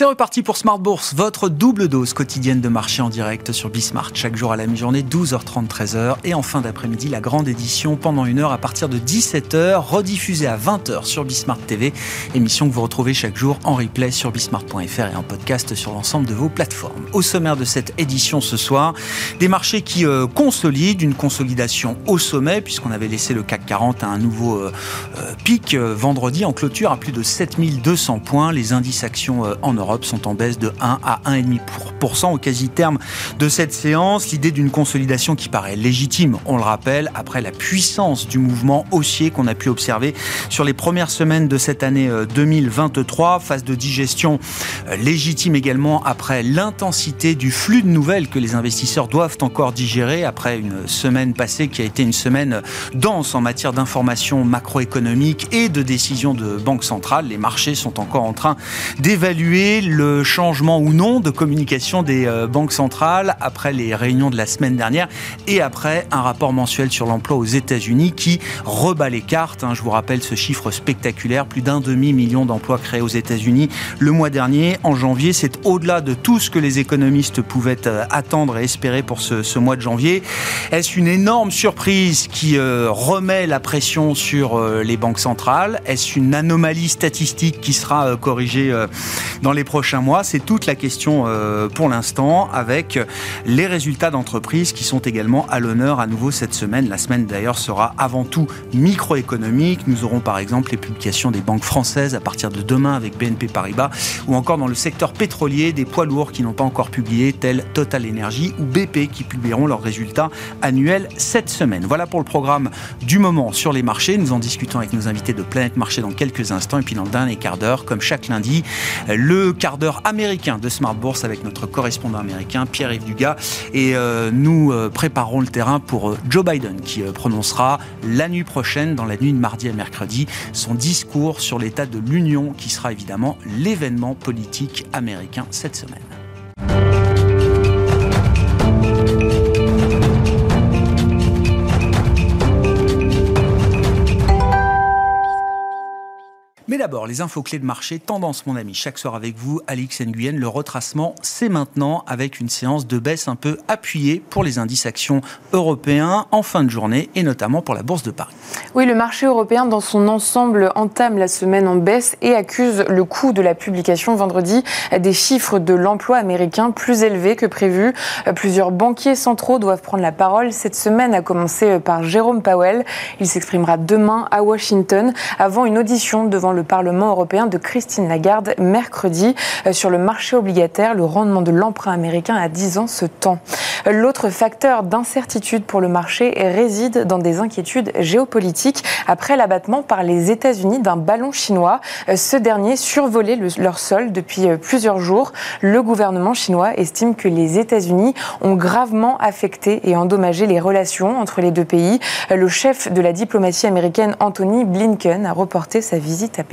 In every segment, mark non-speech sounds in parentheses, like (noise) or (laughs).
C'est reparti pour Smart Bourse, votre double dose quotidienne de marché en direct sur Bismart. Chaque jour à la mi-journée, 12h30, 13h. Et en fin d'après-midi, la grande édition pendant une heure à partir de 17h, rediffusée à 20h sur Bismart TV. Émission que vous retrouvez chaque jour en replay sur bismart.fr et en podcast sur l'ensemble de vos plateformes. Au sommaire de cette édition ce soir, des marchés qui euh, consolident, une consolidation au sommet, puisqu'on avait laissé le CAC 40 à un nouveau euh, euh, pic vendredi en clôture à plus de 7200 points. Les indices actions en Europe sont en baisse de 1 à 1,5% au quasi-terme de cette séance. L'idée d'une consolidation qui paraît légitime, on le rappelle, après la puissance du mouvement haussier qu'on a pu observer sur les premières semaines de cette année 2023. Euh, Phase de digestion euh, légitime également après l'intensité du flux de nouvelles que les investisseurs doivent encore digérer après une semaine passée qui a été une semaine dense en matière d'informations macroéconomiques et de décisions de banque centrale. Les marchés sont encore en train d'évaluer le changement ou non de communication des euh, banques centrales après les réunions de la semaine dernière et après un rapport mensuel sur l'emploi aux États-Unis qui rebat les cartes. Hein. Je vous rappelle ce chiffre spectaculaire, plus d'un demi-million d'emplois créés aux États-Unis le mois dernier. En janvier, c'est au-delà de tout ce que les économistes pouvaient euh, attendre et espérer pour ce, mois de janvier. Est-ce une énorme surprise qui euh, remet la pression sur les banques centrales? Est-ce une anomalie statistique qui sera corrigée dans les prochains mois C'est toute la question euh, pour l'instant avec les résultats d'entreprise qui sont également à l'honneur à nouveau cette semaine. La semaine d'ailleurs sera avant tout microéconomique. Nous aurons par exemple les publications des banques françaises à partir de demain avec BNP Paribas ou encore dans le secteur pétrolier des poids lourds qui n'ont pas encore publié tels Total Energy ou BP qui publieront leurs résultats annuels cette semaine. Voilà pour le programme du moment sur les marchés. Nous en discutons avec nos invités de Planète Marché dans quelques instants et puis dans le dernier quart d'heure, comme chaque lundi, le quart d'heure américain de Smart Bourse avec notre correspondant américain Pierre-Yves Dugas. Et euh, nous euh, préparons le terrain pour euh, Joe Biden qui prononcera la nuit prochaine, dans la nuit de mardi à mercredi, son discours sur l'état de l'Union qui sera évidemment l'événement politique américain cette semaine. Mais d'abord, les infos clés de marché, tendance mon ami, chaque soir avec vous, Alix Nguyen. Le retracement, c'est maintenant avec une séance de baisse un peu appuyée pour les indices actions européens en fin de journée et notamment pour la Bourse de Paris. Oui, le marché européen dans son ensemble entame la semaine en baisse et accuse le coût de la publication vendredi des chiffres de l'emploi américain plus élevés que prévu. Plusieurs banquiers centraux doivent prendre la parole cette semaine, à commencer par Jérôme Powell. Il s'exprimera demain à Washington avant une audition devant le le Parlement européen de Christine Lagarde mercredi. Euh, sur le marché obligataire, le rendement de l'emprunt américain à 10 ans se tend. L'autre facteur d'incertitude pour le marché réside dans des inquiétudes géopolitiques après l'abattement par les États-Unis d'un ballon chinois. Euh, ce dernier survolait leur sol depuis euh, plusieurs jours. Le gouvernement chinois estime que les États-Unis ont gravement affecté et endommagé les relations entre les deux pays. Le chef de la diplomatie américaine, Anthony Blinken, a reporté sa visite à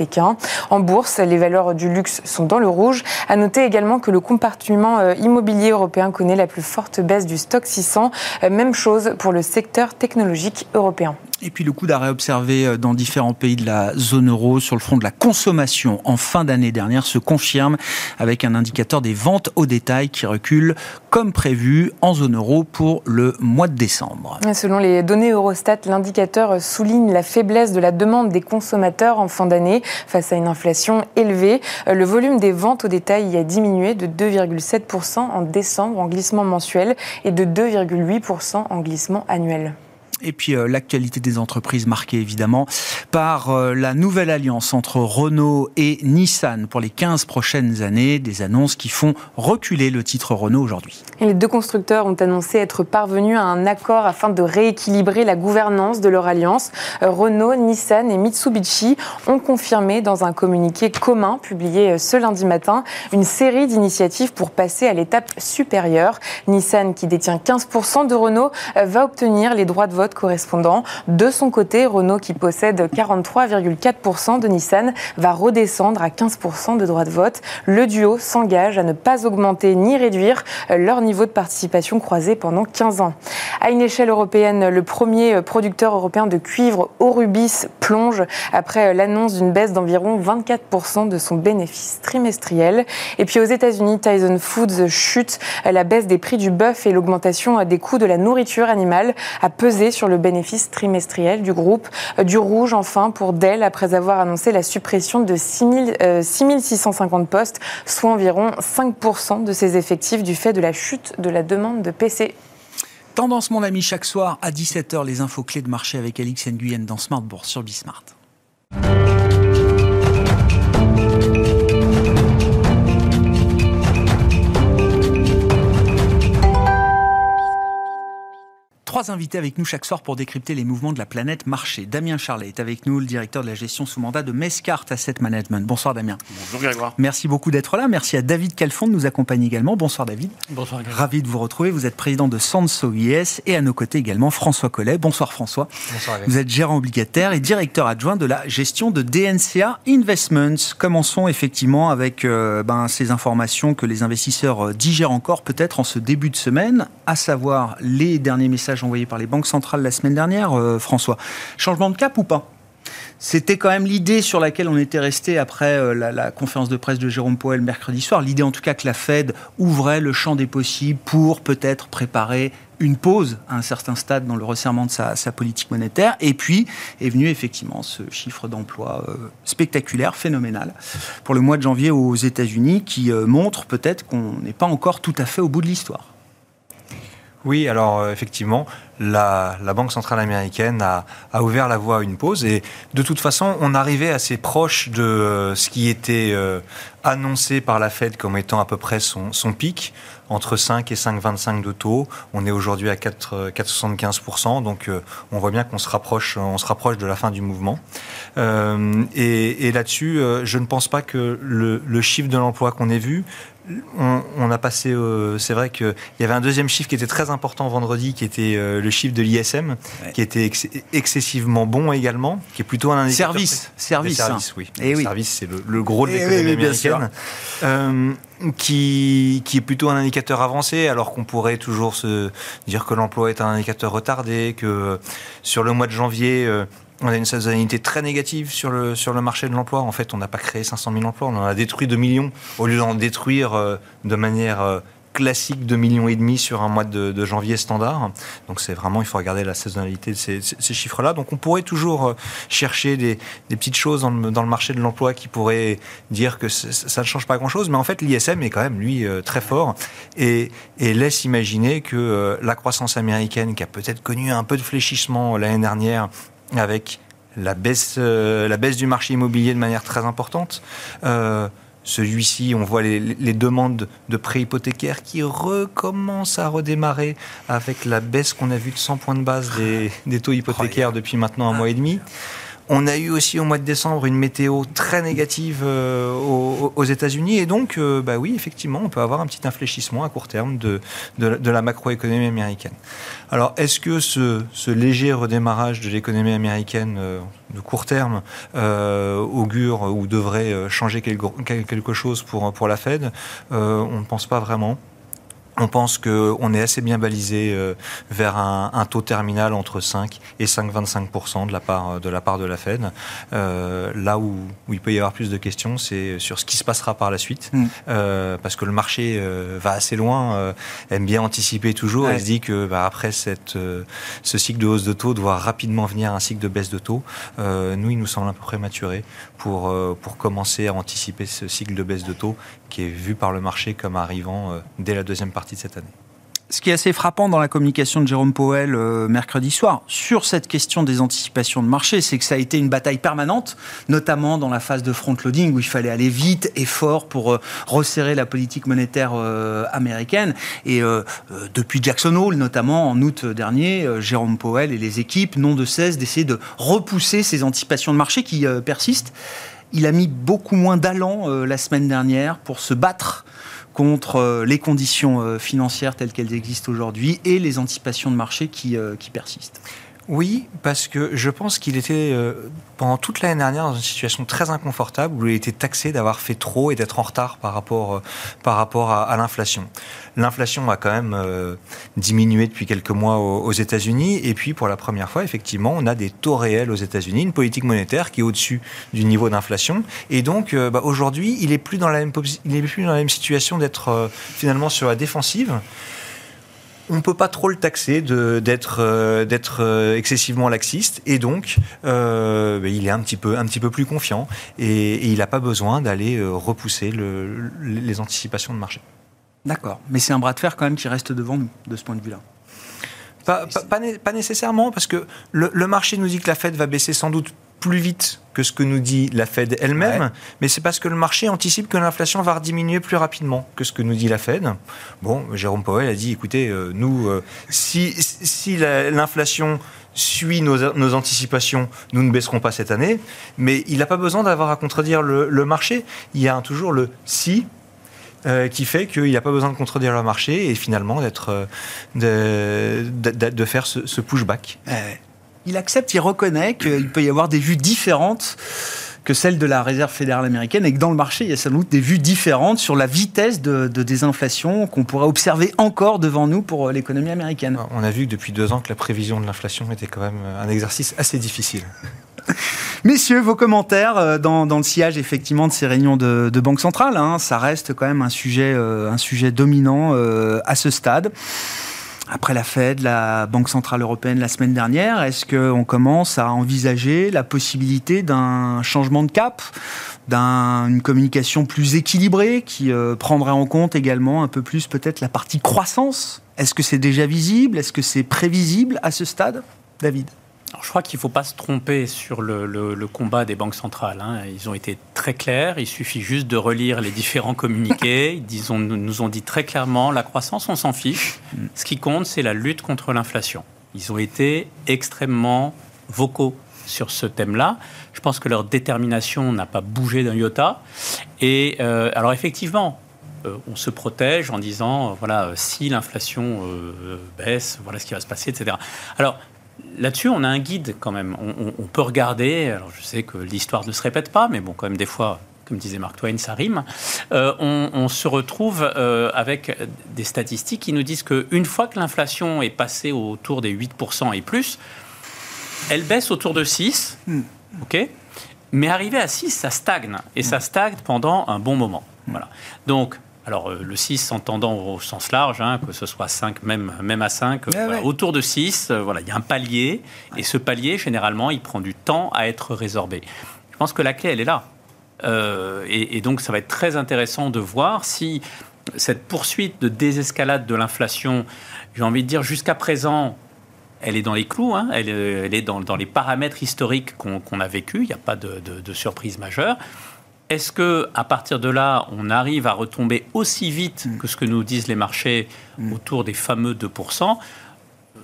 En bourse, les valeurs du luxe sont dans le rouge. À noter également que le compartiment euh, immobilier européen connaît la plus forte baisse du stock 600. Euh, même chose pour le secteur technologique européen. Et puis le coup d'arrêt observé euh, dans différents pays de la zone euro sur le front de la consommation en fin d'année dernière se confirme avec un indicateur des ventes au détail qui recule comme prévu en zone euro pour le mois de décembre. Selon les données Eurostat, l'indicateur souligne la faiblesse de la demande des consommateurs en fin d'année face à une inflation élevée. Le volume des ventes au détail y a diminué de 2,7% en décembre en glissement mensuel et de 2,8% en glissement annuel. Et puis euh, l'actualité des entreprises marquée évidemment par euh, la nouvelle alliance entre Renault et Nissan pour les 15 prochaines années, des annonces qui font reculer le titre Renault aujourd'hui. Les deux constructeurs ont annoncé être parvenus à un accord afin de rééquilibrer la gouvernance de leur alliance. Euh, Renault, Nissan et Mitsubishi ont confirmé dans un communiqué commun publié ce lundi matin une série d'initiatives pour passer à l'étape supérieure. Nissan, qui détient 15% de Renault, va obtenir les droits de vote correspondant. De son côté, Renault, qui possède 43,4% de Nissan, va redescendre à 15% de droits de vote. Le duo s'engage à ne pas augmenter ni réduire leur niveau de participation croisé pendant 15 ans. À une échelle européenne, le premier producteur européen de cuivre, Orubis, plonge après l'annonce d'une baisse d'environ 24% de son bénéfice trimestriel. Et puis aux États-Unis, Tyson Foods chute. La baisse des prix du bœuf et l'augmentation des coûts de la nourriture animale a pesé sur le bénéfice trimestriel du groupe. Du rouge, enfin, pour Dell, après avoir annoncé la suppression de 6650 postes, soit environ 5% de ses effectifs du fait de la chute de la demande de PC. Tendance, mon ami, chaque soir à 17h, les infos clés de marché avec Alix Nguyen dans Smart Bourse sur Bismart. Trois invités avec nous chaque soir pour décrypter les mouvements de la planète marché. Damien Charlet est avec nous, le directeur de la gestion sous mandat de Mescart Asset Management. Bonsoir Damien. Bonjour Grégoire. Merci beaucoup d'être là. Merci à David Calfon de nous accompagner également. Bonsoir David. Bonsoir Grégoire. Ravi de vous retrouver. Vous êtes président de Sanso IS et à nos côtés également François Collet. Bonsoir François. Bonsoir Vous êtes gérant obligataire et directeur adjoint de la gestion de DNCA Investments. Commençons effectivement avec euh, ben, ces informations que les investisseurs euh, digèrent encore peut-être en ce début de semaine, à savoir les derniers messages envoyé par les banques centrales la semaine dernière, euh, François. Changement de cap ou pas? C'était quand même l'idée sur laquelle on était resté après euh, la, conférence de presse de Jérôme Powell mercredi soir. L'idée en tout cas que la Fed ouvrait le champ des possibles pour peut-être préparer une pause à un certain stade dans le resserrement de sa, politique monétaire. Et puis est venu effectivement ce chiffre d'emploi euh, spectaculaire, phénoménal, pour le mois de janvier aux États-Unis, qui montre peut-être qu'on n'est pas encore tout à fait au bout de l'histoire. Oui, alors euh, effectivement, la, Banque centrale américaine a, ouvert la voie à une pause et de toute façon, on arrivait assez proche de euh, ce qui était euh, annoncé par la Fed comme étant à peu près son, pic, entre 5 et 5,25 de taux. On est aujourd'hui à 4,75%, donc on voit bien qu'on se rapproche, on se rapproche de la fin du mouvement. et, là-dessus, je ne pense pas que le, le chiffre de l'emploi qu'on ait vu on, a passé. c'est vrai qu'il y avait un deuxième chiffre qui était très important vendredi, qui était euh, le chiffre de l'ISM, qui était excessivement bon également, qui est plutôt un indicateur. Service, service, service, oui. Et eh oui. Service, c'est le, gros de eh l'économie américaine. Euh, qui, qui est plutôt un indicateur avancé, alors qu'on pourrait toujours se dire que l'emploi est un indicateur retardé, que sur le mois de janvier, euh, on a une saisonnalité très négative sur le, sur le marché de l'emploi. En fait, on n'a pas créé 500 000 emplois, on en a détruit 2 millions, au lieu d'en détruire euh, de manière euh, classique 2 millions et demi sur un mois de, janvier standard. Donc c'est vraiment, il faut regarder la saisonnalité de ces, chiffres-là. Donc on pourrait toujours euh, chercher des, petites choses dans le, marché de l'emploi qui pourraient dire que ça ne change pas grand-chose. Mais en fait, l'ISM est quand même, lui, très fort et, et laisse imaginer que la croissance américaine, qui a peut-être connu un peu de fléchissement l'année dernière, avec la baisse, euh, la baisse du marché immobilier de manière très importante. Euh, celui-ci, on voit les, demandes de prêts hypothécaires qui recommencent à redémarrer avec la baisse qu'on a vue de 100 points de base des, taux hypothécaires depuis maintenant un mois et demi. On a eu aussi au mois de décembre une météo très négative euh, aux, États-Unis et donc, euh, bah oui, effectivement, on peut avoir un petit infléchissement à court terme de, de, la macroéconomie américaine. Alors, est-ce que ce, léger redémarrage de l'économie américaine euh, de court terme augure ou devrait changer quelque chose pour, pour la Fed? On ne pense pas vraiment. On pense qu'on est assez bien balisé euh, vers un, taux terminal entre 5 et 5,25% de la part de la part de la Fed. Euh, là où, il peut y avoir plus de questions, c'est sur ce qui se passera par la suite, mm. euh, parce que le marché va assez loin, aime bien anticiper toujours. et se dit que bah, après cette, ce cycle de hausse de taux doit rapidement venir un cycle de baisse de taux. nous, il nous semble un peu prématuré pour pour commencer à anticiper ce cycle de baisse de taux qui est vu par le marché comme arrivant dès la deuxième partie de cette année. Ce qui est assez frappant dans la communication de Jérôme Powell euh, mercredi soir sur cette question des anticipations de marché, c'est que ça a été une bataille permanente, notamment dans la phase de front-loading où il fallait aller vite et fort pour euh, resserrer la politique monétaire euh, américaine. Et depuis Jackson Hole, notamment en août dernier, Jérôme Powell et les équipes n'ont de cesse d'essayer de repousser ces anticipations de marché qui persistent. Il a mis beaucoup moins d'allant la semaine dernière pour se battre contre euh, les conditions euh, financières telles qu'elles existent aujourd'hui et les anticipations de marché qui, euh, qui persistent. Oui, parce que je pense qu'il était euh, pendant toute l'année dernière dans une situation très inconfortable où il était taxé d'avoir fait trop et d'être en retard par rapport, euh, par rapport à, l'inflation. L'inflation a quand même euh, diminué depuis quelques mois aux, États-Unis. Et puis pour la première fois, effectivement, on a des taux réels aux États-Unis, une politique monétaire qui est au-dessus du niveau d'inflation. Et donc bah, aujourd'hui, il est plus dans la même il est plus dans la même situation d'être finalement sur la défensive on ne peut pas trop le taxer d'être euh, euh, excessivement laxiste et donc euh, ben, il est un petit peu, un petit peu plus confiant et, il n'a pas besoin d'aller repousser les anticipations de marché. D'accord, mais c'est un bras de fer quand même qui reste devant nous de ce point de vue-là. Pas, nécessairement, parce que le, marché nous dit que la Fed va baisser sans doute plus vite que ce que nous dit la Fed elle-même, mais c'est parce que le marché anticipe que l'inflation va diminuer plus rapidement que ce que nous dit la Fed. Bon, Jérôme Powell a dit, écoutez, euh, nous, euh, si, si l'inflation suit nos, anticipations, nous ne baisserons pas cette année, mais il n'a pas besoin d'avoir à contredire le, marché. Il y a toujours le si, euh, qui fait qu'il n'a pas besoin de contredire le marché et finalement d'être de, de, faire ce, ce pushback il accepte, il reconnaît qu'il peut y avoir des vues différentes que celles de la Réserve fédérale américaine et que dans le marché, il y a sans doute des vues différentes sur la vitesse de, désinflation qu'on pourrait observer encore devant nous pour euh, l'économie américaine. On a vu depuis deux ans que la prévision de l'inflation était quand même euh, un exercice assez difficile. (laughs) Messieurs, vos commentaires euh, dans, le sillage effectivement de ces réunions de, Banque centrale, hein, ça reste quand même un sujet, un sujet dominant à ce stade après la Fed, la Banque Centrale Européenne la semaine dernière, est-ce qu'on commence à envisager la possibilité d'un changement de cap, d'une communication plus équilibrée qui euh, prendrait en compte également un peu plus peut-être la partie croissance? Est-ce que c'est déjà visible? Est-ce que c'est prévisible à ce stade David? Je crois qu'il ne faut pas se tromper sur le, combat des banques centrales. Hein. Ils ont été très clairs. Il suffit juste de relire les différents communiqués. (laughs) Ils nous ont dit très clairement la croissance, on s'en fiche. Ce qui compte, c'est la lutte contre l'inflation. Ils ont été extrêmement vocaux sur ce thème-là. Je pense que leur détermination n'a pas bougé d'un iota. Et euh, alors effectivement, euh, on se protège en disant, voilà, si l'inflation euh, baisse, voilà ce qui va se passer, etc. Alors, là-dessus, on a un guide quand même. On, peut regarder. Alors, je sais que l'histoire ne se répète pas, mais bon, quand même, des fois, comme disait Mark Twain, ça rime. Euh, on, se retrouve euh, avec des statistiques qui nous disent qu'une fois que l'inflation est passée autour des 8% et plus, elle baisse autour de 6. Hmm. OK mais arrivé à 6, ça stagne. Et ça stagne pendant un bon moment. Voilà. Donc, alors euh, le 6 s'entendant au sens large, hein, que ce soit 5, même, même à 5, autour de 6, euh, voilà, il y a un palier, et ce palier, généralement, il prend du temps à être résorbé. Je pense que la clé, elle est là. Euh, et, donc, ça va être très intéressant de voir si cette poursuite de désescalade de l'inflation, j'ai envie de dire jusqu'à présent, elle est dans les clous, hein, elle, est dans, les paramètres historiques qu'on a vécu, il n'y a pas de, de surprise majeure. Est-ce que à partir de là, on arrive à retomber aussi vite mm. que ce que nous disent les marchés mm. autour des fameux 2% euh,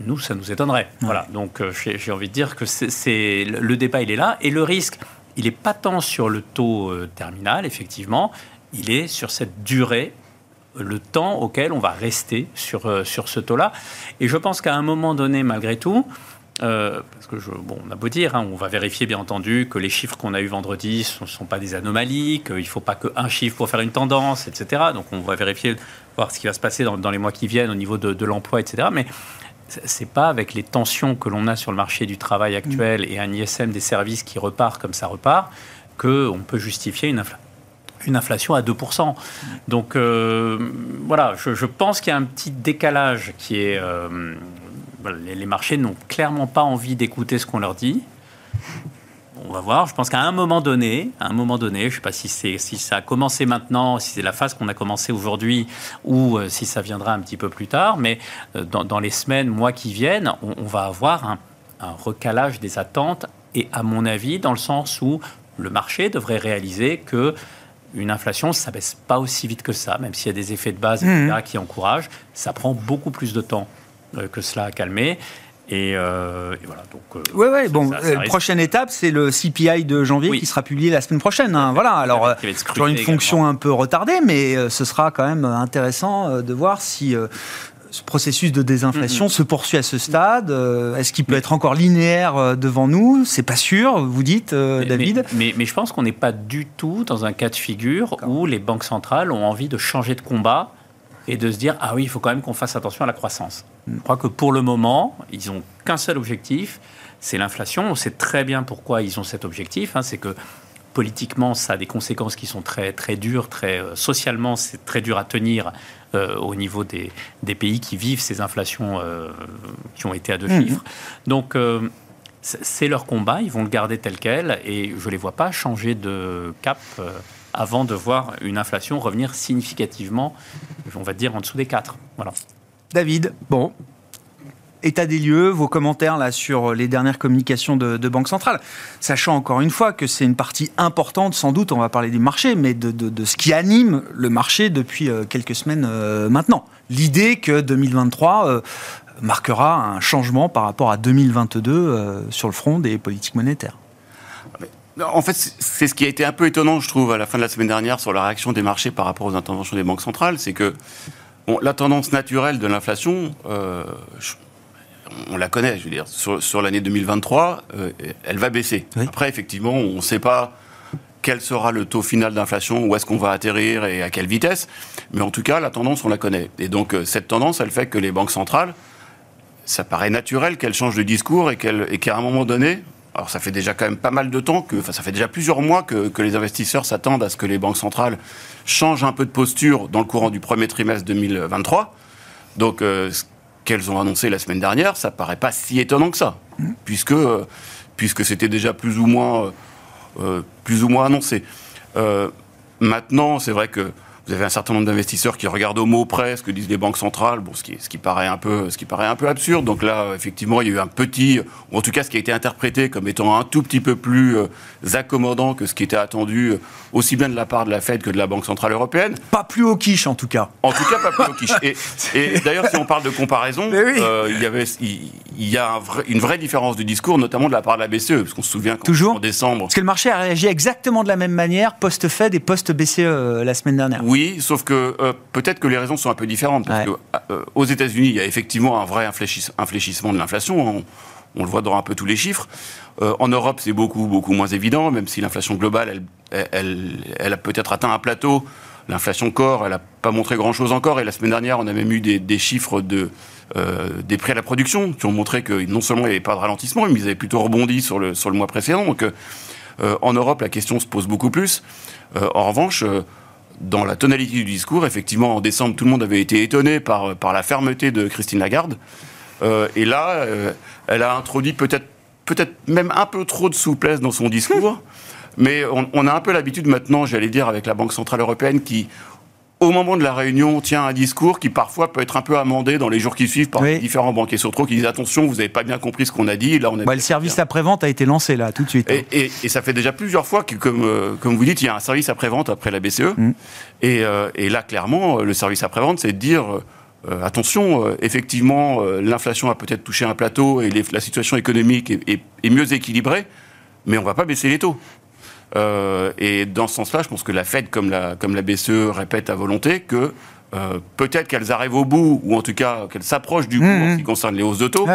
nous, ça nous étonnerait. Voilà. Donc, euh, j'ai envie de dire que c'est le débat, il est là, et le risque, il n'est pas tant sur le taux euh, terminal, effectivement, il est sur cette durée le temps auquel on va rester sur, sur ce taux-là. Et je pense qu'à un moment donné, malgré tout, euh, parce que je, bon, on a beau dire, hein, on va vérifier bien entendu que les chiffres qu'on a eu vendredi ne sont, pas des anomalies, qu'il ne faut pas qu'un chiffre pour faire une tendance, etc. Donc on va vérifier, voir ce qui va se passer dans, les mois qui viennent au niveau de, l'emploi, etc. Mais c'est pas avec les tensions que l'on a sur le marché du travail actuel et un ISM des services qui repart comme ça repart, qu'on peut justifier une, une inflation à 2%. Donc euh, voilà, je, pense qu'il y a un petit décalage qui est... Euh, les marchés n'ont clairement pas envie d'écouter ce qu'on leur dit. On va voir. Je pense qu'à un moment donné, à un moment donné, je ne sais pas si, si ça a commencé maintenant, si c'est la phase qu'on a commencé aujourd'hui, ou euh, si ça viendra un petit peu plus tard, mais euh, dans, les semaines, mois qui viennent, on, va avoir un, recalage des attentes, et à mon avis, dans le sens où le marché devrait réaliser que une inflation, ça baisse pas aussi vite que ça, même s'il y a des effets de base mmh. qui encouragent, ça prend beaucoup plus de temps que cela a calmé. Et, euh, voilà. Donc, euh, ouais, ouais. Bon, prochaine étape, c'est le CPI de janvier qui sera publié la semaine prochaine. Hein, voilà. Alors, sur une fonction un peu retardée, mais ce sera quand même intéressant de voir si ce processus de désinflation se poursuit à ce stade Est-ce qu'il peut être encore linéaire devant nous? C'est pas sûr, vous dites, David. Mais, mais, je pense qu'on n'est pas du tout dans un cas de figure où les banques centrales ont envie de changer de combat et de se dire ah oui, il faut quand même qu'on fasse attention à la croissance. Je crois que pour le moment, ils n'ont qu'un seul objectif, c'est l'inflation. On sait très bien pourquoi ils ont cet objectif. Hein, c'est que politiquement, ça a des conséquences qui sont très, très dures, très, euh, socialement, c'est très dur à tenir euh, au niveau des, des, pays qui vivent ces inflations euh, qui ont été à deux mmh. chiffres. Donc, c'est leur combat, ils vont le garder tel quel, et je ne les vois pas changer de cap avant de voir une inflation revenir significativement, on va dire, en dessous des 4. Voilà. David, bon, état des lieux, vos commentaires là sur les dernières communications de, Banque Centrale, sachant encore une fois que c'est une partie importante, sans doute, on va parler du marché, mais de, ce qui anime le marché depuis euh, quelques semaines euh, maintenant. L'idée que 2023 euh, marquera un changement par rapport à 2022 sur le front des politiques monétaires. En fait, c'est ce qui a été un peu étonnant, je trouve, à la fin de la semaine dernière sur la réaction des marchés par rapport aux interventions des banques centrales, c'est que la tendance naturelle de l'inflation, on la connaît, je veux dire, sur, l'année 2023, euh, elle va baisser. Après, effectivement, on ne sait pas quel sera le taux final d'inflation, où est-ce qu'on va atterrir et à quelle vitesse. Mais en tout cas, la tendance, on la connaît. Et donc, euh, cette tendance, elle fait que les banques centrales, ça paraît naturel qu'elles changent de discours et qu'à un moment donné, alors ça fait déjà quand même pas mal de temps, que, enfin ça fait déjà plusieurs mois que, les investisseurs s'attendent à ce que les banques centrales changent un peu de posture dans le courant du premier trimestre 2023. Donc, euh, qu'elles ont annoncé la semaine dernière, ça paraît pas si étonnant que ça, puisque, euh, c'était déjà plus ou moins, euh, plus ou moins annoncé. maintenant, c'est vrai que vous avez un certain nombre d'investisseurs qui regardent au mot près ce que disent les banques centrales, bon, ce qui, ce qui paraît un peu, ce qui paraît un peu absurde. Donc là, effectivement, il y a eu un petit, ou en tout cas, ce qui a été interprété comme étant un tout petit peu plus euh, accommodant que ce qui était attendu, euh, aussi bien de la part de la Fed que de la Banque centrale européenne. Pas plus au quiche, en tout cas. En tout cas, pas plus au quiche. Et, (laughs) d'ailleurs, si on parle de comparaison, euh, il y avait, il, y a une vraie différence de discours, notamment de la part de la BCE, parce qu'on se souvient Toujours en décembre. Parce que le marché a réagi exactement de la même manière post-Fed et post-BCE la semaine dernière. Oui, sauf que euh, peut-être que les raisons sont un peu différentes. Parce euh, aux États-Unis, il y a effectivement un vrai infléchissement de l'inflation. On, le voit dans un peu tous les chiffres. Euh, en Europe, c'est beaucoup, beaucoup moins évident, même si l'inflation globale, elle, elle, a peut-être atteint un plateau. L'inflation corps, elle n'a pas montré grand-chose encore. Et la semaine dernière, on a même eu des, chiffres de, des prix à la production qui ont montré que non seulement il n'y avait pas de ralentissement, mais ils avaient plutôt rebondi sur le, sur le mois précédent. Donc en Europe, la question se pose beaucoup plus. en revanche, dans la tonalité du discours, effectivement, en décembre, tout le monde avait été étonné par, par la fermeté de Christine Lagarde. Euh, et là, euh, elle a introduit peut-être peut-être même un peu trop de souplesse dans son discours. (laughs) Mais on, on a un peu l'habitude maintenant, j'allais dire, avec la Banque Centrale Européenne qui, au moment de la réunion, tient un discours qui parfois peut être un peu amendé dans les jours qui suivent par différents banquiers sur trop qui disent attention, vous n'avez pas bien compris ce qu'on a dit. Là, on a bah, le service après-vente a été lancé là tout de suite. Hein. Et, ça fait déjà plusieurs fois que, comme, euh, comme vous dites, il y a un service après-vente après la BCE. Mm. Euh, et, là, clairement, le service après-vente, c'est de dire euh, attention, effectivement, l'inflation a peut-être touché un plateau et la situation économique est, est mieux équilibrée, mais on ne va pas baisser les taux. Euh, et dans ce sens-là, je pense que la Fed, comme la, comme la BCE, répète à volonté que euh, peut-être qu'elles arrivent au bout, ou en tout cas qu'elles s'approchent du bout en ce mmh, qui mmh. concerne les hausses de taux,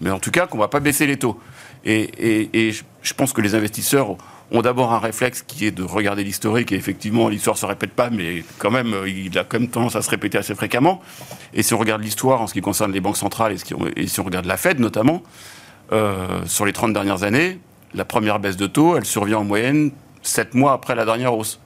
mais en tout cas qu'on ne va pas baisser les taux. Et, et, je pense que les investisseurs ont d'abord un réflexe qui est de regarder l'historique, et effectivement, l'histoire ne se répète pas, mais quand même, il a quand même tendance à se répéter assez fréquemment. Et si on regarde l'histoire en ce qui concerne les banques centrales, et, si on regarde la Fed notamment, euh, sur les 30 dernières années, la première baisse de taux, elle survient en moyenne 7 mois après la dernière hausse.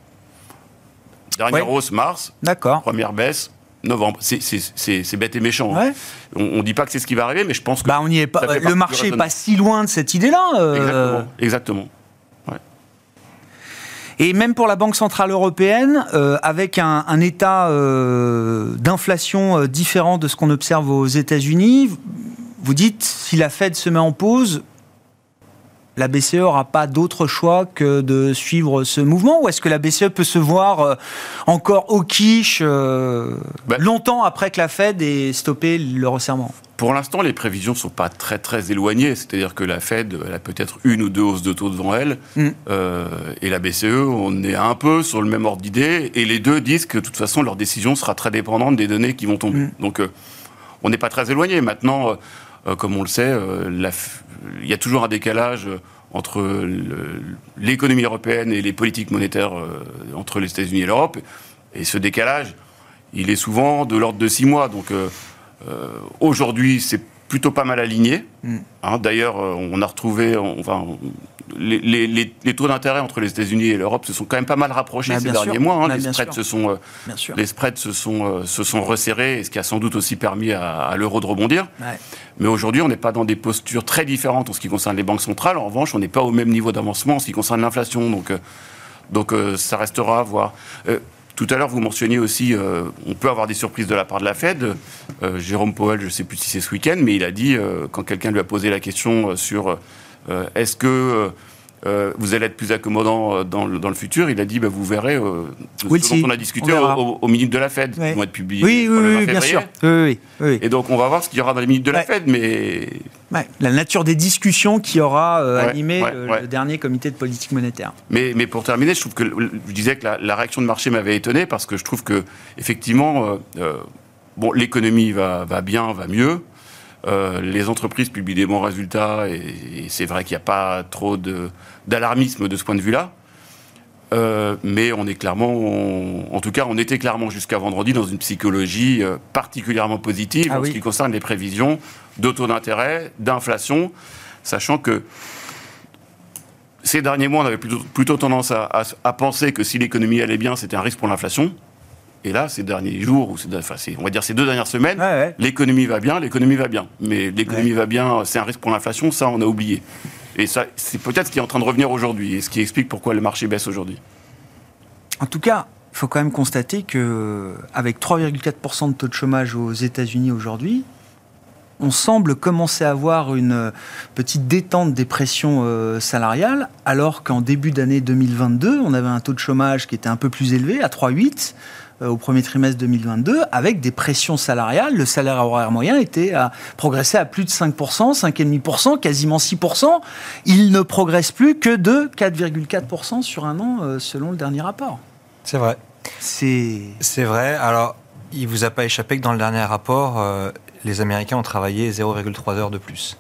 Dernière hausse, mars. D'accord. Première baisse, novembre. C'est bête et méchant. Hein. On ne dit pas que c'est ce qui va arriver, mais je pense que. Bah, on y est pas, le marché n'est pas si loin de cette idée-là. Euh. Exactement. Et même pour la Banque Centrale Européenne, euh, avec un, état euh, d'inflation différent de ce qu'on observe aux États-Unis, vous dites, si la Fed se met en pause, la BCE n'aura pas d'autre choix que de suivre ce mouvement Ou est-ce que la BCE peut se voir euh, encore au quiche euh, bah. longtemps après que la Fed ait stoppé le resserrement? Pour l'instant, les prévisions ne sont pas très très éloignées. C'est-à-dire que la Fed, elle a peut-être une ou deux hausses de taux devant elle. Mm. Euh, et la BCE, on est un peu sur le même ordre d'idée. Et les deux disent que de toute façon, leur décision sera très dépendante des données qui vont tomber. Mm. Donc, on n'est pas très éloigné. Maintenant, comme on le sait, il y a toujours un décalage entre l'économie européenne et les politiques monétaires entre les États-Unis et l'Europe. Et ce décalage, il est souvent de l'ordre de six mois. Donc aujourd'hui, c'est plutôt pas mal aligné. Mm. Hein, d'ailleurs, on a retrouvé, enfin, les, taux d'intérêt entre les États-Unis et l'Europe se sont quand même pas mal rapprochés bah, ces derniers mois. Hein. les, spreads se sont, euh, les spreads se sont, euh, se sont resserrés, ce qui a sans doute aussi permis à, l'euro de rebondir. Mais aujourd'hui, on n'est pas dans des postures très différentes en ce qui concerne les banques centrales. En revanche, on n'est pas au même niveau d'avancement en ce qui concerne l'inflation. Donc, euh, donc ça restera à voir. Tout à l'heure, vous mentionniez aussi, on peut avoir des surprises de la part de la Fed. Jérôme Powell, je ne sais plus si c'est ce week-end, mais il a dit, quand quelqu'un lui a posé la question sur euh, est-ce que euh, euh, vous allez être plus accommodant dans le, dans le futur. Il a dit, bah, vous verrez, euh, ce dont on a discuté aux, minutes de la Fed, qui vont être publiées. Oui, oui, oui bien sûr. Oui, oui, Et donc, on va voir ce qu'il y aura dans les minutes de la Fed, mais... La nature des discussions qui aura animé le, dernier comité de politique monétaire. Mais, mais pour terminer, je trouve que je disais que la, réaction de marché m'avait étonné parce que je trouve que effectivement, bon, l'économie va, va bien, va mieux. Euh, les entreprises publient des bons résultats et, c'est vrai qu'il n'y a pas trop d'alarmisme de, ce point de vue-là. Euh, mais on est clairement, en tout cas, on était clairement jusqu'à vendredi dans une psychologie euh, particulièrement positive ah en ce qui concerne les prévisions de taux d'intérêt, d'inflation, sachant que ces derniers mois, on avait plutôt, tendance à penser que si l'économie allait bien, c'était un risque pour l'inflation. Et là, ces derniers jours, ou enfin, on va dire ces deux dernières semaines, l'économie va bien, l'économie va bien. Mais l'économie va bien, c'est un risque pour l'inflation, ça, on a oublié. Et ça, c'est peut-être ce qui est en train de revenir aujourd'hui, et ce qui explique pourquoi le marché baisse aujourd'hui. En tout cas, il faut quand même constater que avec 3,4% de taux de chômage aux États-Unis aujourd'hui, on semble commencer à avoir une petite détente des pressions euh, salariales, alors qu'en début d'année 2022, on avait un taux de chômage qui était un peu plus élevé, à 3,8 euh, au premier trimestre 2022 avec des pressions salariales. Le salaire horaire moyen était à progresser à plus de 5%, 5,5%, quasiment 6%. Il ne progresse plus que de 4,4% sur un an euh, selon le dernier rapport. C'est vrai. C'est C'est vrai. Alors, il vous a pas échappé que dans le dernier rapport, euh, les Américains ont travaillé 0,3 heures de plus.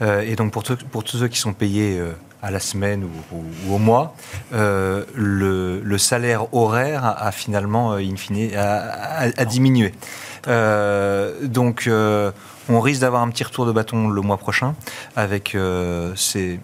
et donc pour, pour tous ceux qui sont payés à la semaine ou, au mois, euh, le, salaire horaire a, finalement, euh, diminué. Euh, donc, on risque d'avoir un petit retour de bâton le mois prochain avec euh, ces,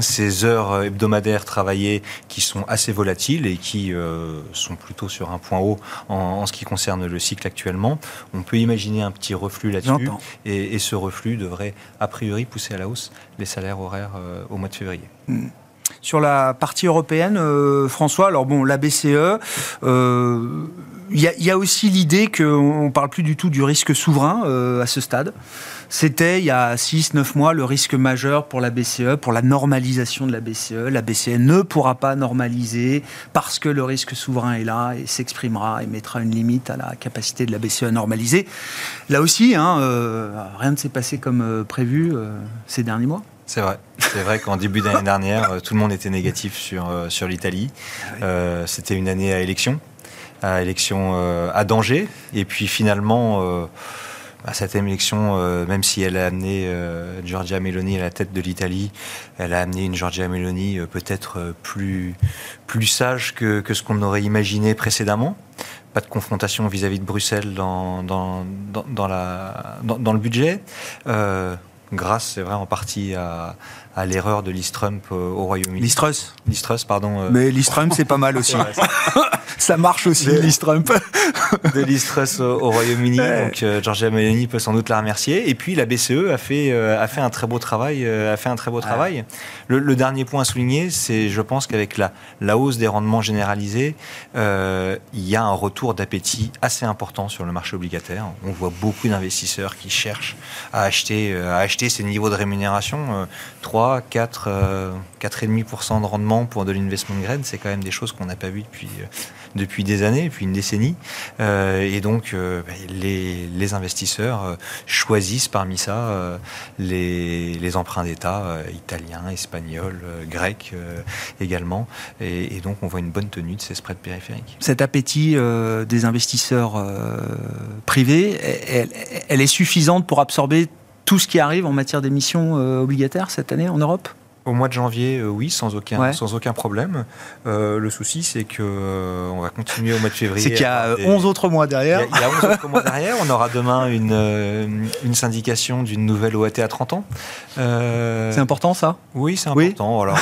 ces, heures hebdomadaires travaillées qui sont assez volatiles et qui euh, sont plutôt sur un point haut en, ce qui concerne le cycle actuellement. On peut imaginer un petit reflux là-dessus et, ce reflux devrait a priori pousser à la hausse les salaires horaires euh, au mois de février. Hmm. Sur la partie européenne, François, alors bon, la BCE, il y, a aussi l'idée qu'on ne parle plus du tout du risque souverain euh, à ce stade. C'était il y a 6-9 mois le risque majeur pour la BCE, pour la normalisation de la BCE. La BCE ne pourra pas normaliser parce que le risque souverain est là et s'exprimera et mettra une limite à la capacité de la BCE à normaliser. Là aussi, hein, euh, rien ne s'est passé comme euh, prévu ces derniers mois. C'est vrai. C'est vrai qu'en début d'année dernière, tout le monde était négatif sur, sur l'Italie. Ah c'était une année à élection à élection euh, à danger. Et puis finalement, euh, cette élection, euh, même si elle a amené Giorgia Meloni à la tête de l'Italie, elle a amené une Giorgia Meloni peut-être plus, plus sage que, que ce qu'on aurait imaginé précédemment pas de confrontation vis-à-vis de Bruxelles dans, dans, dans, la, dans, le budget. grâce, c'est vrai, en partie à, à l'erreur de Liz Trump au Royaume-Uni. Liz Truss Liz Truss, pardon. Mais Liz Trump, c'est pas mal aussi. (laughs) ça marche aussi, de, Liz Trump. de Liz Truss au, Royaume-Uni. Donc, euh, Georgia Meloni peut sans doute la remercier. Et puis, la BCE a fait, euh, a fait un très beau travail. Euh, a fait un très beau travail. Le, dernier point à souligner, c'est, je pense qu'avec la, la hausse des rendements généralisés, il y a un retour d'appétit assez important sur le marché obligataire. On voit beaucoup d'investisseurs qui cherchent à acheter, à acheter ces niveaux de rémunération. 3, 4, 4,5% de rendement pour de l'investment grade, c'est quand même des choses qu'on n'a pas vues depuis depuis des années, depuis une décennie. et donc, bah, les, investisseurs choisissent parmi ça les, emprunts d'État italiens, espagnols, grecs également. Et, donc, on voit une bonne tenue de ces spreads périphériques. Cet appétit des investisseurs privés, elle est suffisante pour absorber tout ce qui arrive en matière d'émissions euh, obligataires cette année en Europe? Au mois de janvier, euh, oui, sans aucun, sans aucun problème. Euh, le souci, c'est que on va continuer au mois de février. C'est qu'il y a 11 autres mois derrière. Il y, a, 11 autres mois (laughs) derrière. On aura demain une, une syndication d'une nouvelle OAT à 30 ans. c'est important, ça? Oui, c'est important. Alors,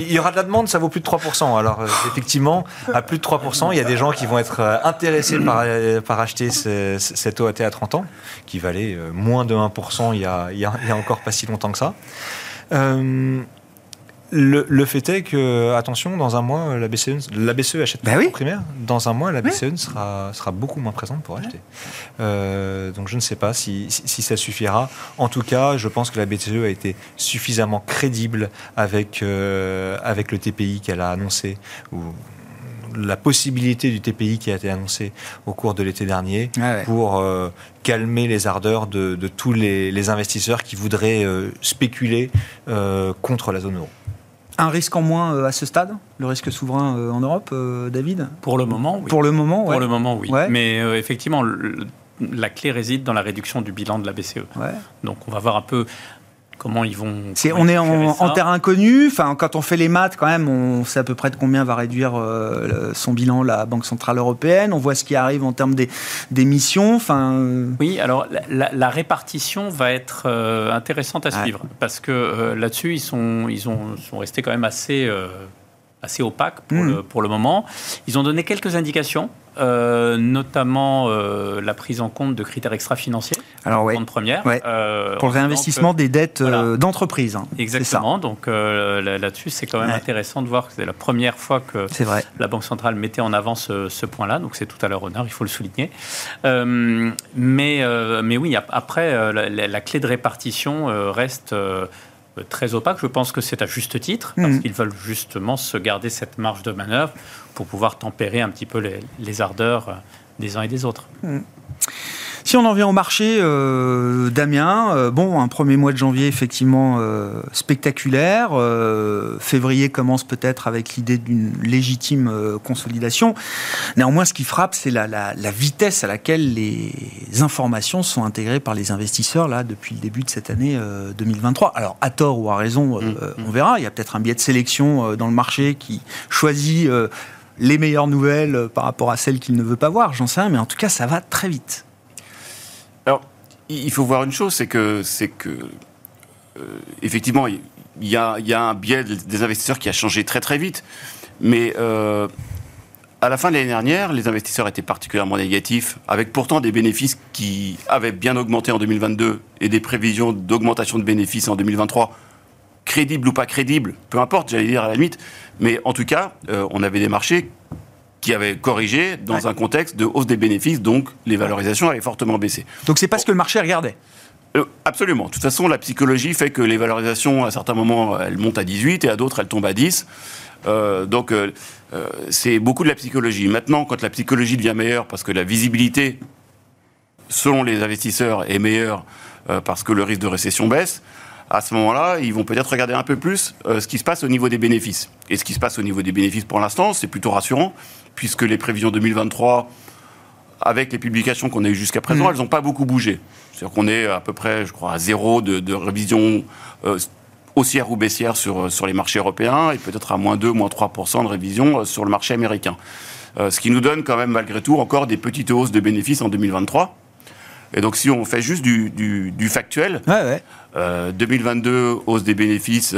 il y aura de la demande, ça vaut plus de 3%. Alors, effectivement, à plus de 3%, il y a des gens qui vont être intéressés par, par acheter cette OAT à 30 ans, qui valait moins de 1% il y a, il y a, il y a encore pas si longtemps que ça. Euh, le, fait est que, attention, dans un mois, la BCE, la BCE achète bah oui. primaire. Dans un mois, la BCE sera, sera beaucoup moins présente pour acheter. Euh, donc je ne sais pas si, si, ça suffira. En tout cas, je pense que la BCE a été suffisamment crédible avec, euh, avec le TPI qu'elle a annoncé, ou la possibilité du TPI qui a été annoncé au cours de l'été dernier ah pour euh, calmer les ardeurs de, tous les, investisseurs qui voudraient spéculer contre la zone euro. Un risque en moins euh, à ce stade, le risque souverain euh, en Europe, euh, David? Pour le moment, oui. Pour le moment, Pour le moment, oui. Mais effectivement, la clé réside dans la réduction du bilan de la BCE. Donc on va voir un peu comment ils vont. on est en, terrain inconnu. Enfin, quand on fait les maths, quand même, on sait à peu près de combien va réduire euh, son bilan la Banque centrale européenne. On voit ce qui arrive en termes d'émissions. Enfin. Euh, oui, alors la, répartition va être euh, intéressante à suivre parce que là-dessus, ils sont, ils ont, sont restés quand même assez assez opaques pour, mmh. pour le moment. Ils ont donné quelques indications. Euh, notamment euh, la prise en compte de critères extra-financiers. Alors, oui. première. Euh, Pour le réinvestissement des dettes d'entreprise. Hein. Exactement. Donc là-dessus, c'est quand même intéressant de voir que c'est la première fois que la Banque centrale mettait en avant ce, point-là. Donc c'est tout à leur honneur, il faut le souligner. mais, mais oui, après, la, clé de répartition reste très opaque. Je pense que c'est à juste titre, parce mmh. qu'ils veulent justement se garder cette marge de manœuvre pour pouvoir tempérer un petit peu les, ardeurs des uns et des autres. Hmm. Si on en vient au marché, euh, Damien, euh, bon, un premier mois de janvier effectivement euh, spectaculaire. février commence peut-être avec l'idée d'une légitime consolidation. Néanmoins, ce qui frappe, c'est la, vitesse à laquelle les informations sont intégrées par les investisseurs là depuis le début de cette année 2023. Alors, à tort ou à raison, hmm. on verra. Il y a peut-être un biais de sélection dans le marché qui choisit les meilleures nouvelles par rapport à celles qu'il ne veut pas voir, j'en sais rien, mais en tout cas, ça va très vite. Il faut voir une chose, c'est que, c'est que euh, effectivement, il y, a, un biais des investisseurs qui a changé très très vite, mais euh, à la fin de l'année dernière, les investisseurs étaient particulièrement négatifs, avec pourtant des bénéfices qui avaient bien augmenté en 2022 et des prévisions d'augmentation de bénéfices en 2023 crédible ou pas crédible, peu importe, j'allais dire à la limite, mais en tout cas, euh, on avait des marchés qui avaient corrigé dans un contexte de hausse des bénéfices, donc les valorisations avaient fortement baissé. Donc c'est pas ce que le marché regardait euh, Absolument. De toute façon, la psychologie fait que les valorisations, à certains moments, elles montent à 18 et à d'autres, elles tombent à 10. Euh, donc c'est beaucoup de la psychologie. Maintenant, quand la psychologie devient meilleure, parce que la visibilité, selon les investisseurs, est meilleure, parce que le risque de récession baisse, à ce moment-là, ils vont peut-être regarder un peu plus euh, ce qui se passe au niveau des bénéfices. Et ce qui se passe au niveau des bénéfices pour l'instant, c'est plutôt rassurant, puisque les prévisions 2023, avec les publications qu'on a eues jusqu'à présent, mm. elles n'ont pas beaucoup bougé. C'est-à-dire qu'on est à peu près, je crois, à zéro de, révision euh, haussière ou baissière sur, euh, sur les marchés européens, et peut-être à moins 2, moins 3% de révision sur le marché américain. ce qui nous donne quand même, malgré tout, encore des petites hausses de bénéfices en 2023. Et donc, si on fait juste du, du, factuel, 2022, euh, hausse des bénéfices.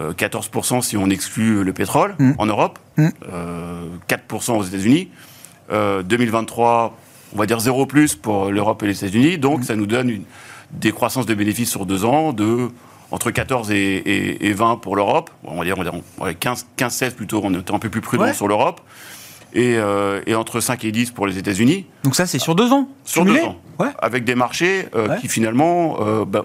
14% euh, euh, si on exclut le pétrole mm. en Europe, 4% mm. aux États-Unis. 2023, on va dire 0 plus pour l'Europe et les États-Unis. Donc, mm. ça nous donne une décroissance de bénéfices sur deux ans de entre 14 et, 20 pour l'Europe. On va dire, 15-16 plutôt, on est un peu plus prudent sur l'Europe. Euh, et, entre 5 et 10 pour les États-Unis. Donc ça, c'est sur deux ans Sur deux ans. Avec des marchés euh, qui finalement, euh, bah,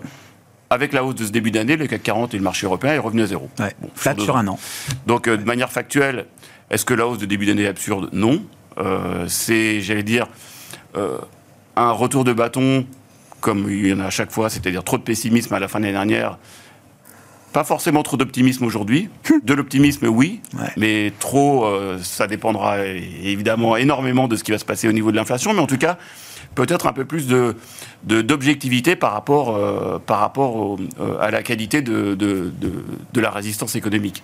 avec la hausse de ce début d'année, le CAC 40 et le marché européen est revenu à zéro. Bon, sur, un an. Donc de manière factuelle, est-ce que la hausse de début d'année est absurde? Non. c'est, j'allais dire, un retour de bâton comme il y en a à chaque fois, c'est-à-dire trop de pessimisme à la fin de l'année dernière. Pas forcément trop d'optimisme aujourd'hui. De l'optimisme, oui, mais trop, ça dépendra évidemment énormément de ce qui va se passer au niveau de l'inflation. Mais en tout cas, peut-être un peu plus de, d'objectivité par rapport, euh, par rapport euh, à la qualité de, de, de, la résistance économique.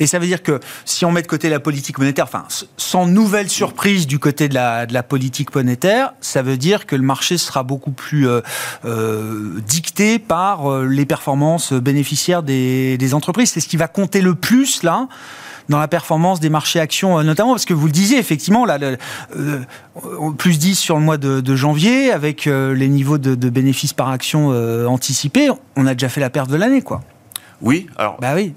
Et ça veut dire que si on met de côté la politique monétaire, enfin, sans nouvelle surprise du côté de la, de la politique monétaire, ça veut dire que le marché sera beaucoup plus euh, dicté par les performances bénéficiaires des, des entreprises. C'est ce qui va compter le plus là dans la performance des marchés actions, euh, notamment parce que vous le disiez, effectivement, là, euh, plus 10 sur le mois de, janvier, avec euh, les niveaux de, bénéfices par action anticipés, on a déjà fait la perte de l'année, quoi. Oui, alors. Bah oui.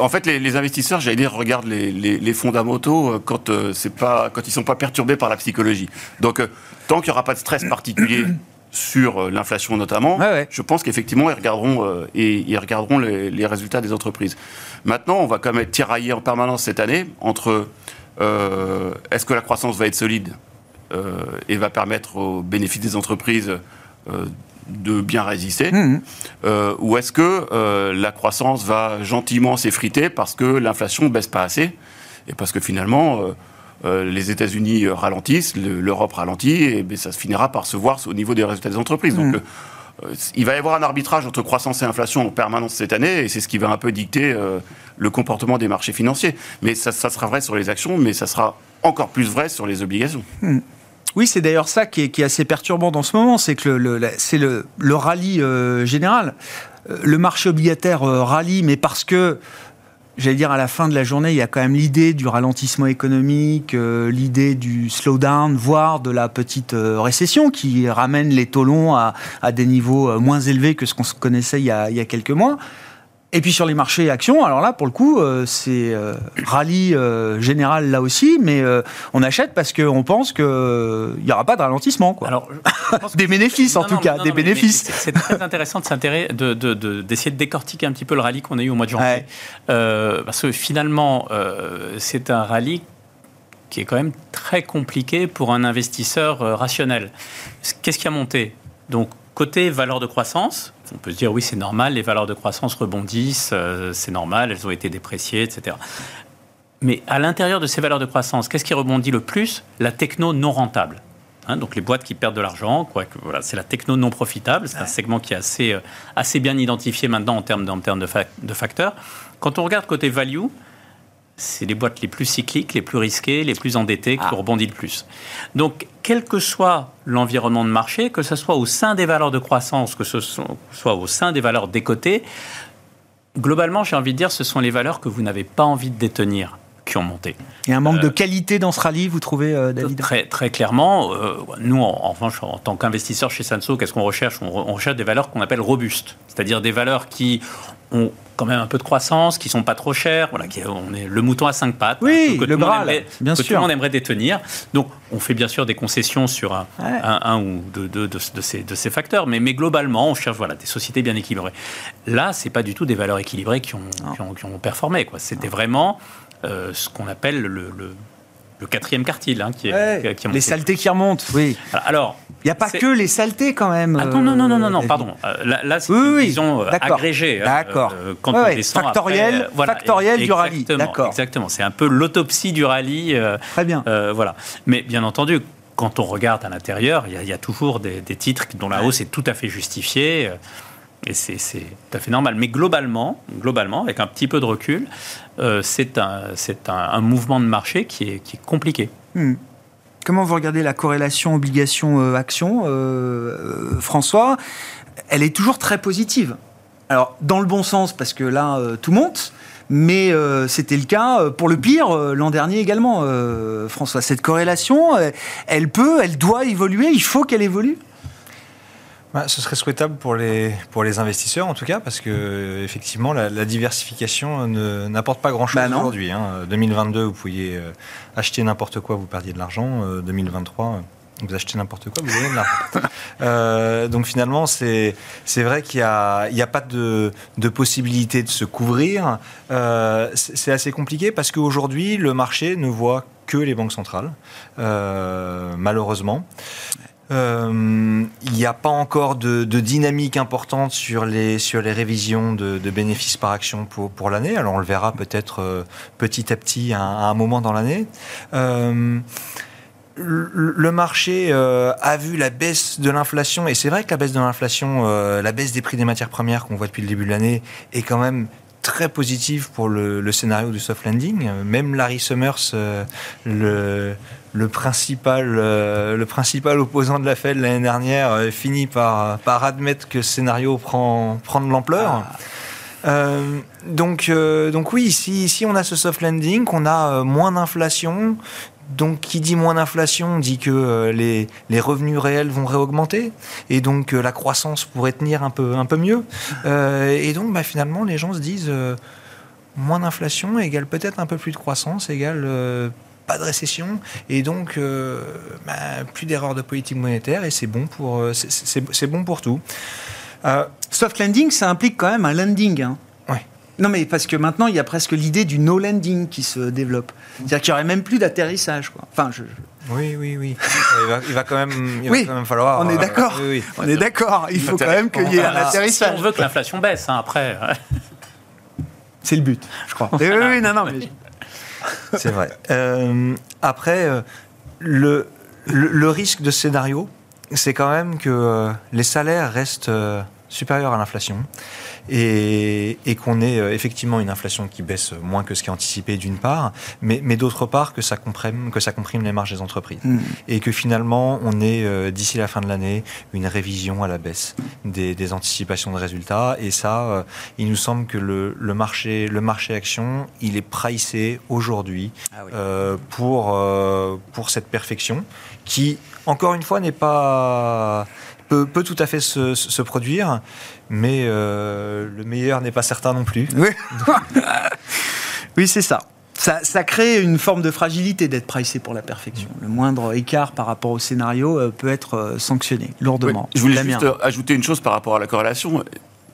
en fait, les, investisseurs, j'allais dire, regardent les, les, fondamentaux quand c'est pas, quand ils sont pas perturbés par la psychologie. Donc, tant qu'il n'y aura pas de stress particulier sur l'inflation notamment, je pense qu'effectivement, ils regarderont, et, ils regarderont les, les, résultats des entreprises. Maintenant, on va quand même être tiraillé en permanence cette année entre euh, est-ce que la croissance va être solide euh, et va permettre aux bénéfices des entreprises euh, de bien résister mmh. Ou est-ce que la croissance va gentiment s'effriter parce que l'inflation ne baisse pas assez et parce que finalement les États-Unis ralentissent, l'Europe ralentit, et ben, ça se finira par se voir au niveau des résultats des entreprises. Donc, mmh. Euh, il va y avoir un arbitrage entre croissance et inflation en permanence cette année, et c'est ce qui va un peu dicter euh, le comportement des marchés financiers. Mais ça, sera vrai sur les actions, mais ça sera encore plus vrai sur les obligations. Hmm. Oui, c'est d'ailleurs ça qui est, assez perturbant dans ce moment, c'est que le, c'est le, rallye euh, général. Le marché obligataire rallye, mais parce que j'allais dire, à la fin de la journée, il y a quand même l'idée du ralentissement économique, euh, l'idée du slowdown, voire de la petite euh, récession qui ramène les taux longs à, des niveaux euh, moins élevés que ce qu'on connaissait il y, a, il y a quelques mois. Et puis sur les marchés actions, alors là, pour le coup, euh, c'est euh, rallye euh, général là aussi, mais on achète parce qu'on pense qu'il n'y aura pas de ralentissement. Quoi. Alors, (laughs) des bénéfices en tout cas, des bénéfices. C'est très intéressant d'essayer de, de, de, de, décortiquer un petit peu le rallye qu'on a eu au mois de janvier. parce que finalement, c'est un rallye qui est quand même très compliqué pour un investisseur rationnel. Qu'est-ce qui a monté? Donc, côté valeur de croissance, on peut se dire oui, c'est normal, les valeurs de croissance rebondissent, euh, c'est normal, elles ont été dépréciées, etc. Mais à l'intérieur de ces valeurs de croissance, qu'est-ce qui rebondit le plus? La techno non rentable. Hein, donc les boîtes qui perdent de l'argent, voilà, c'est la techno non profitable. C'est un segment qui est assez, euh, assez bien identifié maintenant en termes, en termes de, de facteurs. Quand on regarde côté value, c'est les boîtes les plus cycliques, les plus risquées, les plus endettées qui ah. rebondissent le plus. Donc, quel que soit l'environnement de marché, que ce soit au sein des valeurs de croissance, que ce soit au sein des valeurs décotées, globalement, j'ai envie de dire, ce sont les valeurs que vous n'avez pas envie de détenir qui ont monté. Il y a un manque de euh, qualité dans ce rallye, vous trouvez, euh, David? Très, très clairement. Euh, nous, en, revanche, en tant qu'investisseur chez Sanso, qu'est-ce qu'on recherche? On, recherche des valeurs qu'on appelle robustes, c'est-à-dire des valeurs qui ont quand même un peu de croissance, qui sont pas trop chères, voilà, qui, on est le mouton à cinq pattes, oui, le Graal, bien que sûr. tout le monde aimerait détenir. Donc, on fait bien sûr des concessions sur un, un, ou deux, de, ces, de, ces, facteurs, mais, mais globalement, on cherche voilà, des sociétés bien équilibrées. Là, c'est pas du tout des valeurs équilibrées qui ont, qui ont, qui ont performé. C'était vraiment euh, ce qu'on appelle le, le, quatrième quartile, hein, qui, est, qui, Les saletés qui remontent, oui. Alors, il n'y a pas que les saletés quand même. Ah, non, non, non, non, non, pardon. Euh, là, c'est oui, euh, agrégé. Hein, d'accord. quand on descend factoriel, factoriel du rallye. D'accord. Exactement. C'est un peu l'autopsie du rallye. Très bien. voilà. Mais bien entendu, quand on regarde à l'intérieur, il y, a toujours des, des, titres dont la hausse est tout à fait justifiée. Et c'est tout à fait normal. Mais globalement, globalement avec un petit peu de recul, euh, c'est un, mouvement de marché qui est, qui est compliqué. Hmm. Comment vous regardez la corrélation obligation-action, euh, euh, François? Elle est toujours très positive. Alors, dans le bon sens, parce que là, tout monte, mais c'était le cas pour le pire l'an dernier également, François. Cette corrélation, elle peut, elle doit évoluer, il faut qu'elle évolue bah, ce serait souhaitable pour les, pour les investisseurs en tout cas, parce que effectivement la, diversification n'apporte pas grand-chose bah aujourd'hui. Hein. 2022, vous pouviez euh, acheter n'importe quoi, vous perdiez de l'argent. 2023, euh, vous achetez n'importe quoi, vous avez de l'argent. (laughs) Euh, donc finalement, c'est vrai qu'il n'y a, a pas de, de, possibilité de se couvrir. Euh, c'est assez compliqué parce qu'aujourd'hui, le marché ne voit que les banques centrales, euh, malheureusement. Il n'y a pas encore de, dynamique importante sur les, sur les révisions de, bénéfices par action pour, pour l'année. Alors on le verra peut-être petit à petit à, un moment dans l'année le marché euh, a vu la baisse de l'inflation, et c'est vrai que la baisse de l'inflation, euh, la baisse des prix des matières premières qu'on voit depuis le début de l'année, est quand même très positive pour le, scénario du soft landing. Même Larry Summers, euh, le, principal, le principal opposant de la Fed l'année dernière, finit par, par admettre que ce scénario prend, prend de l'ampleur. Ah. donc, donc oui, si, si on a ce soft landing, qu'on a moins d'inflation, donc, qui dit moins d'inflation dit que euh, les, les, revenus réels vont réaugmenter et donc euh, la croissance pourrait tenir un peu, un peu mieux. Euh, et donc, bah, finalement, les gens se disent moins d'inflation égale peut-être un peu plus de croissance égale pas de récession et donc bah, plus d'erreurs de politique monétaire et c'est bon pour bon pour tout. soft landing, ça implique quand même un landing. Hein. Non, mais parce que maintenant, il y a presque l'idée du no landing qui se développe. C'est-à-dire qu'il n'y aurait même plus d'atterrissage. Quoi. Enfin, je, Oui, oui, oui. il, va, quand même, il va quand même falloir. On est euh, d'accord. On est d'accord. Il faut quand même qu'il y ait un atterrissage. Si on veut que l'inflation baisse, hein, après. (laughs) C'est le but, je crois. (laughs) oui, oui, non, non. Mais... C'est vrai. Euh, après, euh, le, le, risque de scénario, c'est quand même que les salaires restent supérieurs à l'inflation et, qu'on ait euh, effectivement une inflation qui baisse moins que ce qui est anticipé d'une part, mais, d'autre part que ça, comprime, que ça comprime les marges des entreprises. Mm. Et que finalement, on ait euh, d'ici la fin de l'année une révision à la baisse des, anticipations de résultats. Et ça, euh, il nous semble que le, marché, le marché action, il est pricé aujourd'hui ah pour, pour cette perfection qui, encore une fois, n'est pas peut, tout à fait se, produire, mais euh, le meilleur n'est pas certain non plus. Oui, (laughs) oui c'est ça. ça. crée une forme de fragilité d'être pricé pour la perfection. Le moindre écart par rapport au scénario euh, peut être euh, sanctionné lourdement. je voulais juste ajouter une chose par rapport à la corrélation.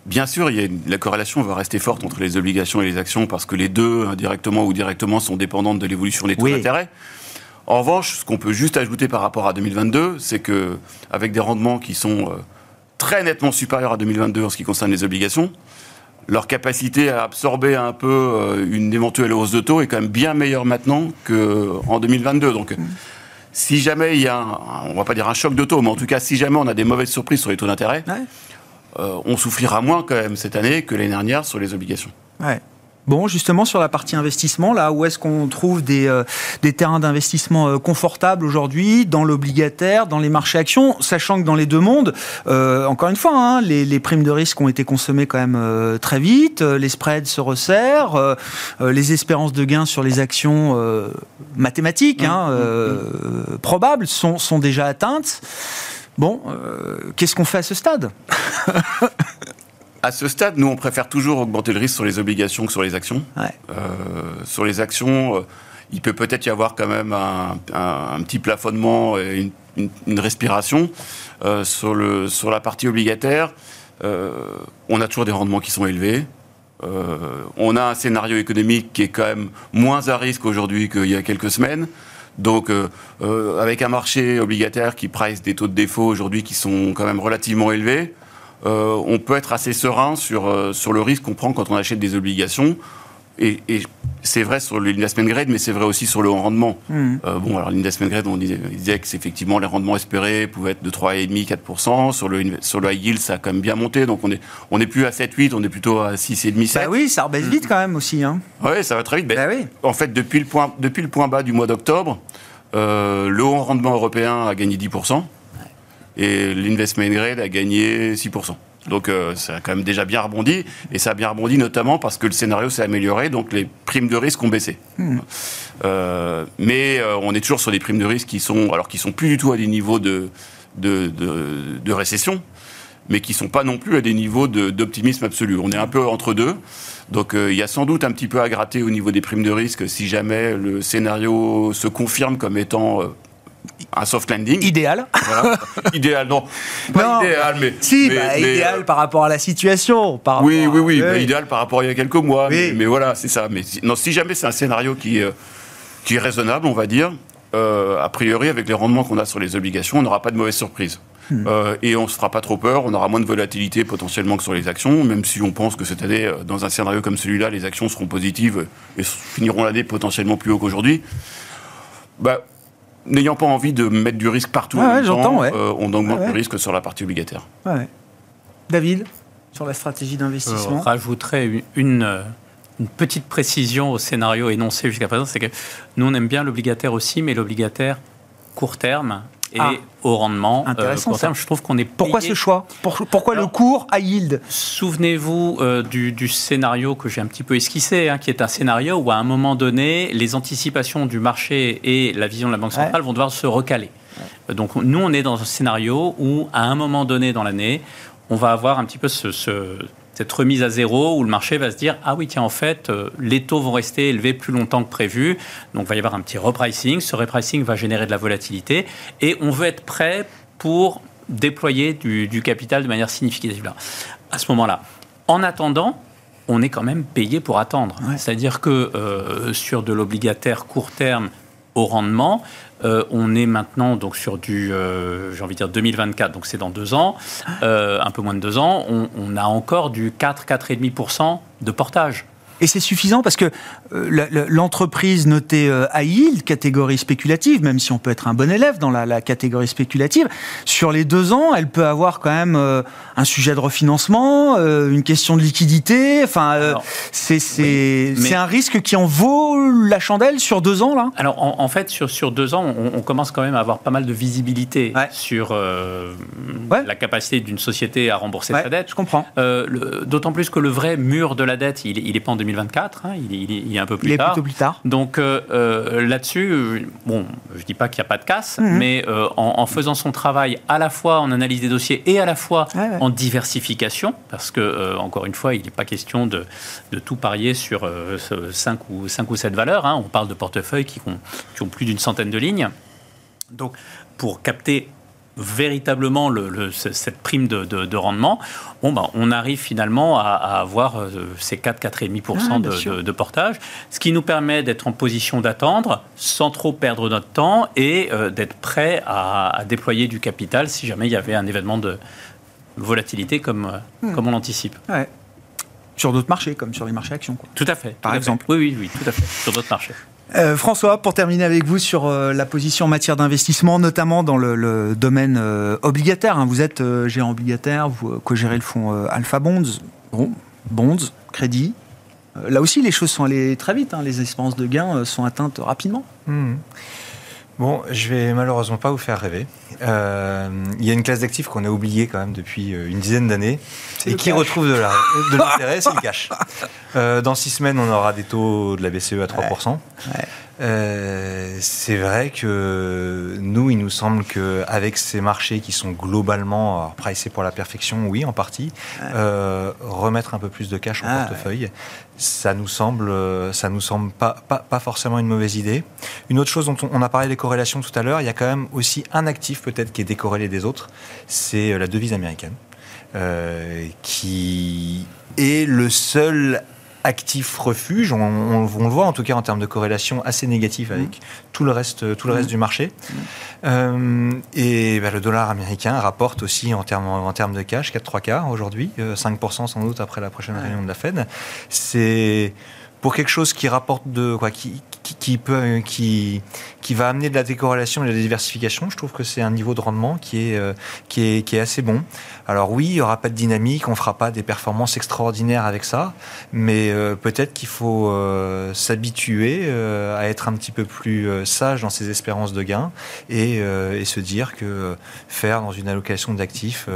Bien sûr, il y a la corrélation va rester forte entre les obligations et les actions parce que les deux, indirectement ou directement, sont dépendantes de l'évolution des taux d'intérêt. En revanche, ce qu'on peut juste ajouter par rapport à 2022, c'est que avec des rendements qui sont euh, très nettement supérieurs à 2022 en ce qui concerne les obligations, leur capacité à absorber un peu euh, une éventuelle hausse de taux est quand même bien meilleure maintenant qu'en 2022. Donc, mmh. si jamais il y a, un, on va pas dire un choc de taux, mais en tout cas, si jamais on a des mauvaises surprises sur les taux d'intérêt, euh, on souffrira moins quand même cette année que l'année dernière sur les obligations. Ouais. Bon, justement, sur la partie investissement, là, où est-ce qu'on trouve des, euh, des terrains d'investissement euh, confortables aujourd'hui, dans l'obligataire, dans les marchés actions, sachant que dans les deux mondes, euh, encore une fois, hein, les, les, primes de risque ont été consommées quand même très vite, les spreads se resserrent, les espérances de gains sur les actions mathématiques, hein, mmh, mmh, mmh. probables, sont, sont déjà atteintes. Bon, qu'est-ce qu'on fait à ce stade? (laughs) À ce stade, nous, on préfère toujours augmenter le risque sur les obligations que sur les actions. Euh, sur les actions, euh, il peut peut-être y avoir quand même un, petit plafonnement et une, respiration. Euh, sur, le, sur la partie obligataire, on a toujours des rendements qui sont élevés. on a un scénario économique qui est quand même moins à risque aujourd'hui qu'il y a quelques semaines. Donc, avec un marché obligataire qui price des taux de défaut aujourd'hui qui sont quand même relativement élevés, euh, on peut être assez serein sur, euh, sur le risque qu'on prend quand on achète des obligations. Et, c'est vrai sur l'investment grade, mais c'est vrai aussi sur le rendement. Hmm. Euh, bon, alors l'investment grade, on disait, disait que effectivement les rendements espérés pouvaient être de 3,5-4%. Sur le, sur le high yield, ça a quand même bien monté. Donc on n'est on est plus à 7-8, on est plutôt à 6,5-7. Bah oui, ça rebaisse vite quand même aussi. Hein. Oui, ça va très vite. Bah oui. En fait, depuis le, point, depuis le point bas du mois d'octobre, le haut rendement européen a gagné 10% et l'investment grade a gagné 6%. Donc euh, ça a quand même déjà bien rebondi, et ça a bien rebondi notamment parce que le scénario s'est amélioré, donc les primes de risque ont baissé. Hmm. Euh, mais euh, on est toujours sur des primes de risque qui sont, alors qui sont plus du tout à des niveaux de, de, de, récession, mais qui sont pas non plus à des niveaux d'optimisme absolu. On est un peu entre deux. Donc il y a sans doute un petit peu à gratter au niveau des primes de risque si jamais le scénario se confirme comme étant un soft landing. Idéal. (laughs) idéal, non. Pas idéal, mais. Si, mais, bah, idéal par rapport à la situation. Par oui, oui, oui, bah, idéal par rapport à il y a quelques mois. Mais, mais, voilà, c'est ça. Mais non, si jamais c'est un scénario qui, qui est raisonnable, on va dire, a priori, avec les rendements qu'on a sur les obligations, on n'aura pas de mauvaise surprise. Hmm. Euh, et on ne se fera pas trop peur, on aura moins de volatilité potentiellement que sur les actions, même si on pense que cette année, euh, dans un scénario comme celui-là, les actions seront positives et finiront l'année potentiellement plus haut qu'aujourd'hui. Bah, N'ayant pas envie de mettre du risque partout, euh, on augmente le risque sur la partie obligataire. David, sur la stratégie d'investissement. Je rajouterais une, une petite précision au scénario énoncé jusqu'à présent, c'est que nous, on aime bien l'obligataire aussi, mais l'obligataire court terme, et ah. au rendement euh, Intéressant, Je trouve qu'on est Pourquoi ce choix? Pourquoi le cours à yield? Souvenez-vous euh, du, scénario que j'ai un petit peu esquissé, hein, qui est un scénario où à un moment donné, les anticipations du marché et la vision de la Banque centrale vont devoir se recaler. Donc nous, on est dans un scénario où à un moment donné dans l'année, on va avoir un petit peu ce, cette remise à zéro où le marché va se dire ah oui tiens en fait euh, les taux vont rester élevés plus longtemps que prévu donc il va y avoir un petit repricing ce repricing va générer de la volatilité et on veut être prêt pour déployer du, capital de manière significative là. à ce moment-là en attendant on est quand même payé pour attendre. C'est-à-dire que euh, sur de l'obligataire court terme au rendement, euh, on est maintenant donc sur du, euh, j'ai envie de dire 2024, donc c'est dans deux ans, euh, un peu moins de deux ans. On, a encore du 4-4,5% de portage. Et c'est suffisant parce que euh, l'entreprise notée euh, à yield, catégorie spéculative, même si on peut être un bon élève dans la, catégorie spéculative, sur les deux ans, elle peut avoir quand même euh, un sujet de refinancement, une question de liquidité. Enfin, c'est un risque qui en vaut la chandelle sur deux ans là? Alors en, fait, sur, sur deux ans, on, commence quand même à avoir pas mal de visibilité sur la capacité d'une société à rembourser sa dette. Je comprends. D'autant plus que le vrai mur de la dette, il, il est pas en 2024, hein, il, est, un peu plus il tard. Est plutôt plus tard. Donc euh, euh, là-dessus, euh, bon, je dis pas qu'il n'y a pas de casse, mhm. mais en, faisant son travail à la fois en analyse des dossiers et à la fois en diversification, parce que encore une fois, il n'est pas question de, de, tout parier sur 5 ou 5 ou 7 valeurs. Hein. On parle de portefeuilles qui ont, qui ont plus d'une centaine de lignes. Donc, pour capter véritablement le, cette prime de, rendement, bon, ben, on arrive finalement à, avoir euh, ces 4-4,5% ah, de, de, portage, ce qui nous permet d'être en position d'attendre sans trop perdre notre temps et euh, d'être prêt à, déployer du capital si jamais il y avait un événement de volatilité comme, euh, hmm. comme on l'anticipe. Sur d'autres marchés, comme sur les marchés actions. Tout à fait. Par exemple. Oui, oui, oui, tout à fait. Sur d'autres marchés. Euh, François, pour terminer avec vous sur euh, la position en matière d'investissement, notamment dans le, domaine euh, obligataire. Hein. Vous êtes gérant obligataire, vous co-gérez le fonds Alpha Bonds, Bonds, crédit. là aussi, les choses sont allées très vite. Hein. Les espérances de gains sont atteintes rapidement. Mmh. Bon, je vais malheureusement pas vous faire rêver. Euh, il y a une classe d'actifs qu'on a oubliée quand même depuis euh, une dizaine d'années et qui retrouve de (laughs) l'intérêt, c'est le cash. Euh, dans six semaines, on aura des taux de la BCE à 3%. Euh, c'est vrai que nous, il nous semble qu'avec ces marchés qui sont globalement pricés pour la perfection, oui, en partie, euh, remettre un peu plus de cash en ah, portefeuille, ça nous semble, ça nous semble pas, pas, pas, forcément une mauvaise idée. Une autre chose dont on, a parlé des corrélations tout à l'heure, il y a quand même aussi un actif peut-être qui est décorrélé des autres, c'est la devise américaine, euh, qui est le seul actif refuge. On, le voit en tout cas en termes de corrélation assez négative avec mmh. tout le reste, tout le reste mmh. du marché. Mmh. Euh, et bah, le dollar américain rapporte aussi en termes, en termes de cash 4-3 quarts aujourd'hui, 5% euh, sans doute après la prochaine réunion de la Fed. C'est pour quelque chose qui rapporte de quoi, qui, qui, peut, qui, qui va amener de la décorrélation et de la diversification. Je trouve que c'est un niveau de rendement qui est, euh, qui est, qui est assez bon. Alors oui, il n'y aura pas de dynamique, on ne fera pas des performances extraordinaires avec ça, mais euh, peut-être qu'il faut euh, s'habituer à être un petit peu plus sage dans ses espérances de gains et, et se dire que faire dans une allocation d'actifs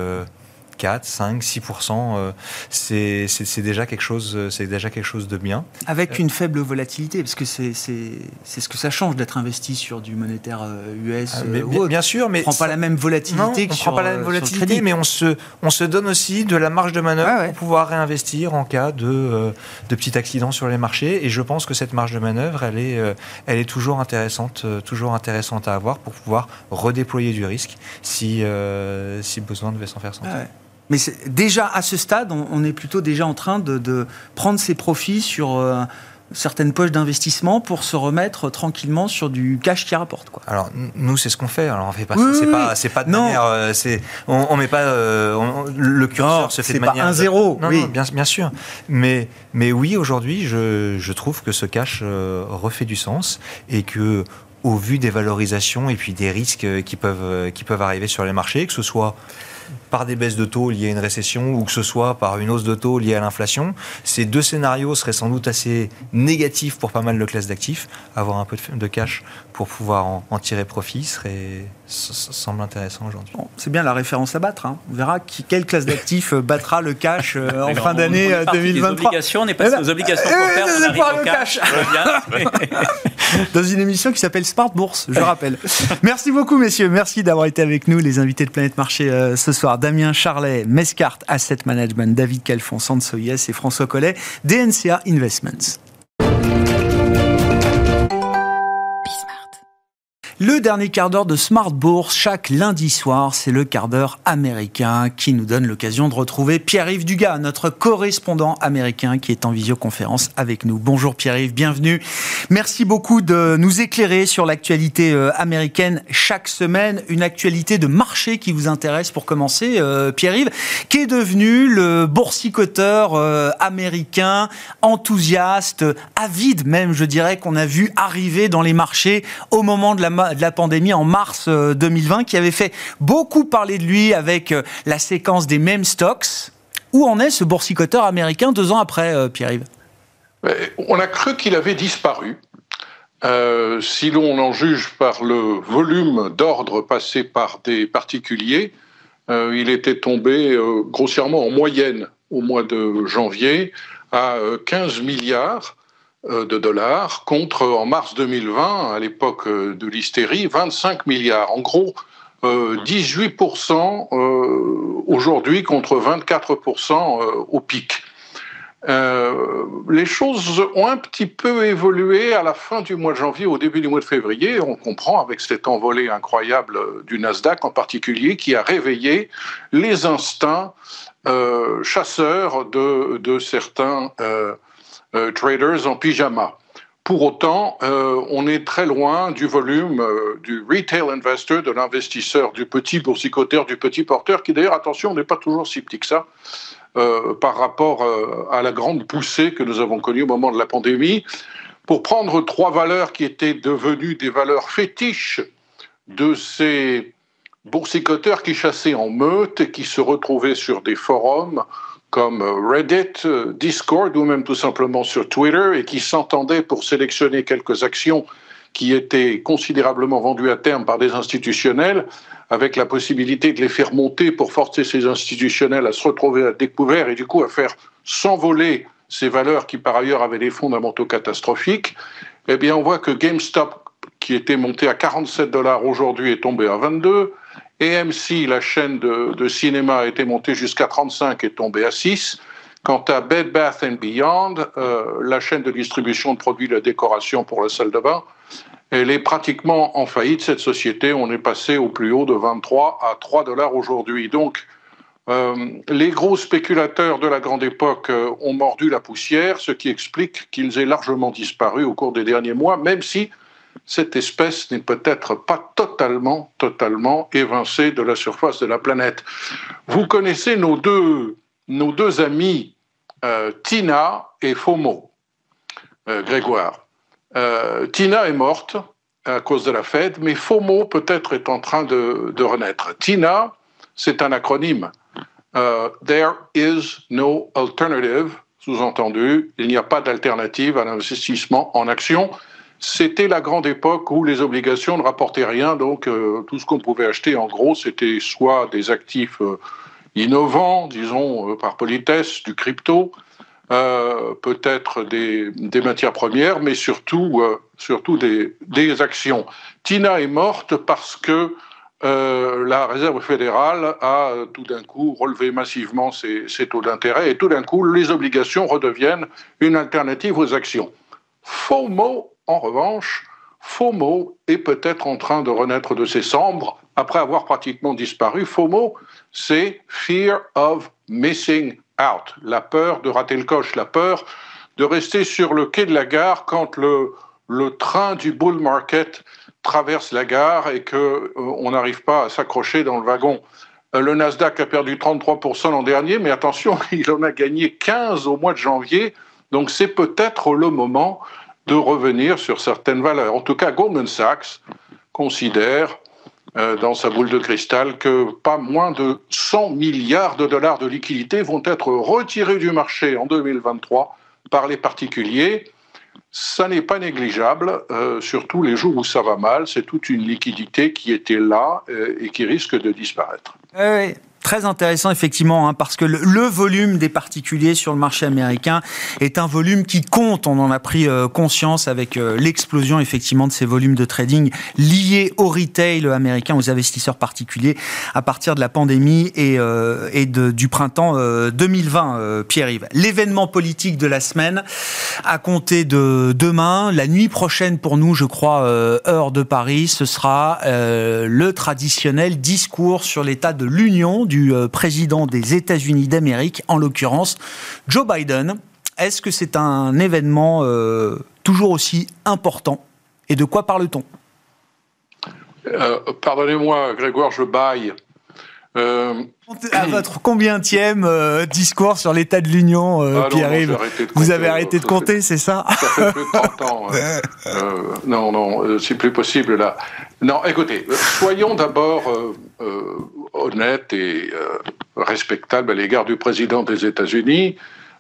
4, 5, 6%, c'est déjà quelque chose, c'est déjà quelque chose de bien. Avec une faible volatilité, parce que c'est ce que ça change d'être investi sur du monétaire US. Ah, mais, bien, sûr, mais on prend pas la même volatilité. on prend pas la même volatilité, mais on se, on se donne aussi de la marge de manœuvre pour pouvoir réinvestir en cas de, de petit accident sur les marchés. Et je pense que cette marge de manœuvre, elle est, elle est toujours intéressante, toujours intéressante à avoir pour pouvoir redéployer du risque si, euh, si besoin devait s'en faire sentir. Ah Mais déjà à ce stade, on, est plutôt déjà en train de, prendre ses profits sur euh, certaines poches d'investissement pour se remettre tranquillement sur du cash qui rapporte. Quoi. Alors nous, c'est ce qu'on fait. Alors on fait pas. c'est pas, c'est pas de manière. Euh, c'est, on, on met pas. le curseur se fait de manière. un zéro. oui, bien, bien sûr. Mais mais oui, aujourd'hui, je, je trouve que ce cash refait du sens et que au vu des valorisations et puis des risques qui peuvent, qui peuvent arriver sur les marchés, que ce soit par des baisses de taux liées à une récession ou que ce soit par une hausse de taux liée à l'inflation. Ces deux scénarios seraient sans doute assez négatifs pour pas mal de classes d'actifs. Avoir un peu de cash pour pouvoir en, tirer profit serait, semble intéressant aujourd'hui. c'est bien la référence à battre. Hein. On verra qui, quelle classe d'actifs euh, battra le cash euh, en fin d'année 2023. Les obligations, on est passé aux obligations pour faire, le cash. (laughs) (laughs) Dans une émission qui s'appelle Smart Bourse, je rappelle. Merci beaucoup, messieurs. Merci d'avoir été avec nous, les invités de Planète Marché euh, ce soir. Damien Charlet, Mescart Asset Management, David Calfon, Sansoyes et François Collet, DNCA Investments. Le dernier quart d'heure de Smart Bourse, chaque lundi soir, c'est le quart d'heure américain qui nous donne l'occasion de retrouver Pierre-Yves Dugas, notre correspondant américain qui est en visioconférence avec nous. Bonjour Pierre-Yves, bienvenue. Merci beaucoup de nous éclairer sur l'actualité euh, américaine chaque semaine, une actualité de marché qui vous intéresse pour commencer, euh, Pierre-Yves, qui est devenu le boursicoteur euh, américain, enthousiaste, avide même, je dirais, qu'on a vu arriver dans les marchés au moment de la de la pandémie en mars 2020, euh, qui avait fait beaucoup parler de lui avec euh, la séquence des mêmes stocks. Où en est ce boursicoteur américain deux ans après, euh, Pierre-Yves? On a cru qu'il avait disparu. si l'on en juge par le volume d'ordres passés par des particuliers, il était tombé grossièrement en moyenne au mois de janvier à 15 milliards de dollars contre, en mars 2020, à l'époque euh, de l'hystérie, 25 milliards. En gros, 18% euh, aujourd'hui contre 24% au pic. les choses ont un petit peu évolué à la fin du mois de janvier, au début du mois de février. On comprend avec cette envolée incroyable du Nasdaq en particulier qui a réveillé les instincts chasseurs de, de certains euh, traders en pyjama. Pour autant, euh, on est très loin du volume euh, du retail investor, de l'investisseur, du petit boursicoteur, du petit porteur, qui d'ailleurs, attention, n'est pas toujours si petit que ça par rapport à la grande poussée que nous avons connue au moment de la pandémie. Pour prendre trois valeurs qui étaient devenues des valeurs fétiches de ces boursicoteurs qui chassaient en meute et qui se retrouvaient sur des forums comme Reddit, Discord ou même tout simplement sur Twitter et qui s'entendaient pour sélectionner quelques actions qui étaient considérablement vendues à terme par des institutionnels, avec la possibilité de les faire monter pour forcer ces institutionnels à se retrouver à découvert et du coup à faire s'envoler ces valeurs qui par ailleurs avaient des fondamentaux catastrophiques, eh bien on voit que GameStop, qui était monté à 47 dollars aujourd'hui, est tombé à 22. AMC, la chaîne de, cinéma, a été montée jusqu'à 35 et tombée à 6. Quant à Bed Bath Beyond, euh, la chaîne de distribution de produits de décoration pour la salle de bain, elle est pratiquement en faillite, cette société. On est passé au plus haut de 23 à 3 dollars aujourd'hui. Donc, euh, les gros spéculateurs de la grande époque euh, ont mordu la poussière, ce qui explique qu'ils aient largement disparu au cours des derniers mois, même si cette espèce n'est peut-être pas totalement, totalement évincée de la surface de la planète. Vous connaissez nos deux, nos deux amis, euh, Tina et FOMO, euh, Grégoire. Euh, Tina est morte à cause de la Fed, mais FOMO peut-être est en train de, de renaître. Tina, c'est un acronyme. There is no alternative, sous-entendu, il n'y a pas d'alternative à l'investissement en actions c'était la grande époque où les obligations ne rapportaient rien, donc euh, tout ce qu'on pouvait acheter, en gros, c'était soit des actifs euh, innovants, disons, par politesse, du crypto, peut-être des, matières premières, mais surtout, surtout des, des, actions. Tina est morte parce que la Réserve fédérale a tout d'un coup relevé massivement ses, ses taux d'intérêt et tout d'un coup, les obligations redeviennent une alternative aux actions. FOMO, en revanche, FOMO est peut-être en train de renaître de ses cendres après avoir pratiquement disparu. FOMO, c'est Fear of Missing Out, la peur de rater le coche, la peur de rester sur le quai de la gare quand le, le train du bull market traverse la gare et qu'on euh, n'arrive pas à s'accrocher dans le wagon. Euh, le Nasdaq a perdu 33% l'an dernier, mais attention, (laughs) il en a gagné 15 au mois de janvier. Donc c'est peut-être le moment de revenir sur certaines valeurs. En tout cas, Goldman Sachs considère euh, dans sa boule de cristal que pas moins de 100 milliards de dollars de liquidités vont être retirés du marché en 2023 par les particuliers. Ça n'est pas négligeable, euh, surtout les jours où ça va mal. C'est toute une liquidité qui était là euh, et qui risque de disparaître. Très intéressant effectivement, hein, parce que le, volume des particuliers sur le marché américain est un volume qui compte. On en a pris euh, conscience avec euh, l'explosion effectivement de ces volumes de trading liés au retail américain, aux investisseurs particuliers à partir de la pandémie et, euh, du printemps 2020. Pierre-Yves, l'événement politique de la semaine à compter de demain, la nuit prochaine pour nous, je crois, heure de Paris, ce sera le traditionnel discours sur l'état de l'Union du euh, président des États-Unis d'Amérique, en l'occurrence Joe Biden. Est-ce que c'est un événement euh, toujours aussi important? Et de quoi parle-t-on? Euh, Pardonnez-moi, Grégoire, je baille. À votre combientième discours sur l'état de l'Union, ah Pierre-Yves Vous avez arrêté de compter, c'est ça? Ça fait plus de 30 ans. (laughs) non, non, c'est plus possible là. Non, écoutez, soyons d'abord honnête et euh, respectable à l'égard du président des États-Unis.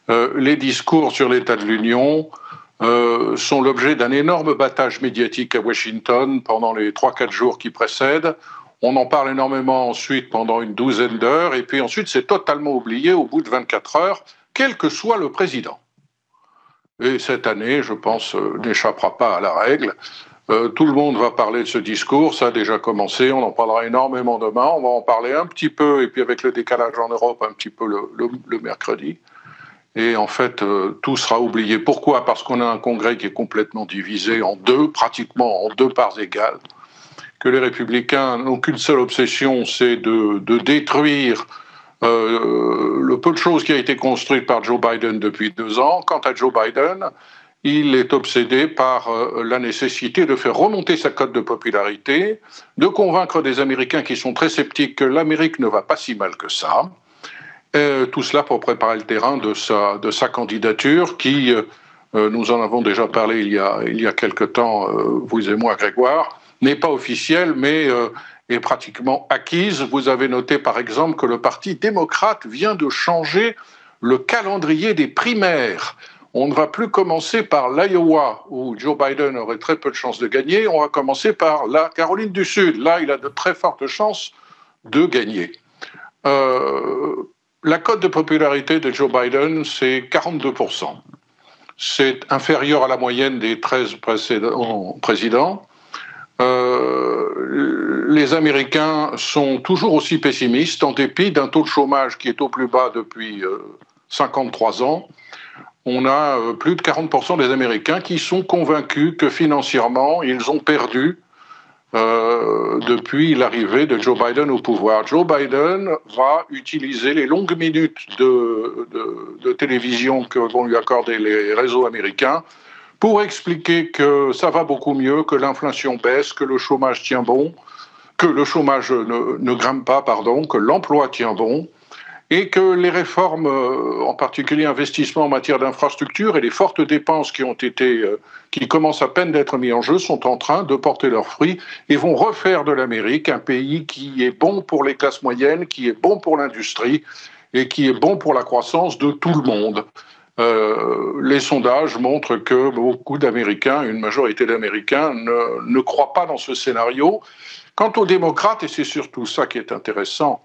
Euh, les discours sur l'état de l'Union euh, sont l'objet d'un énorme battage médiatique à Washington pendant les 3-4 jours qui précèdent. On en parle énormément ensuite pendant une douzaine d'heures, et puis ensuite c'est totalement oublié au bout de 24 heures, quel que soit le président. Et cette année, je pense, n'échappera pas à la règle. Euh, tout le monde va parler de ce discours, ça a déjà commencé, on en parlera énormément demain, on va en parler un petit peu, et puis avec le décalage en Europe, un petit peu le, mercredi. Et en fait, euh, tout sera oublié. Pourquoi? Parce qu'on a un Congrès qui est complètement divisé en deux, pratiquement en deux parts égales, que les républicains n'ont qu'une seule obsession, c'est de, détruire euh, le peu de choses qui a été construite par Joe Biden depuis deux ans. Quant à Joe Biden, il est obsédé par euh, la nécessité de faire remonter sa cote de popularité, de convaincre des Américains qui sont très sceptiques que l'Amérique ne va pas si mal que ça. tout cela pour préparer le terrain de sa, de sa candidature qui, euh, euh, nous en avons déjà parlé il y a, il y a quelque temps, vous et moi, Grégoire, n'est pas officielle, mais est pratiquement acquise. Vous avez noté par exemple que le Parti démocrate vient de changer le calendrier des primaires on ne va plus commencer par l'Iowa, où Joe Biden aurait très peu de chances de gagner, on va commencer par la Caroline du Sud. Là, il a de très fortes chances de gagner. Euh, la cote de popularité de Joe Biden, c'est 42%. C'est inférieur à la moyenne des 13 précédents présidents. Euh, les Américains sont toujours aussi pessimistes en dépit d'un taux de chômage qui est au plus bas depuis 53 euh, ans on a euh, plus de 40% des Américains qui sont convaincus que financièrement, ils ont perdu euh, depuis l'arrivée de Joe Biden au pouvoir. Joe Biden va utiliser les longues minutes de, télévision que vont lui accorder les réseaux américains pour expliquer que ça va beaucoup mieux, que l'inflation baisse, que le chômage tient bon, que le chômage ne, ne grimpe pas, pardon, que l'emploi tient bon, et que les réformes, euh, en particulier investissement en matière d'infrastructure et les fortes dépenses euh, qui commencent à peine d'être mises en jeu, sont en train de porter leurs fruits et vont refaire de l'Amérique un pays qui est bon pour les classes moyennes, qui est bon pour l'industrie et qui est bon pour la croissance de tout le monde. Euh, les sondages montrent que beaucoup d'Américains, une majorité d'Américains, ne croient pas dans ce scénario. Quant aux démocrates, et c'est surtout ça qui est intéressant,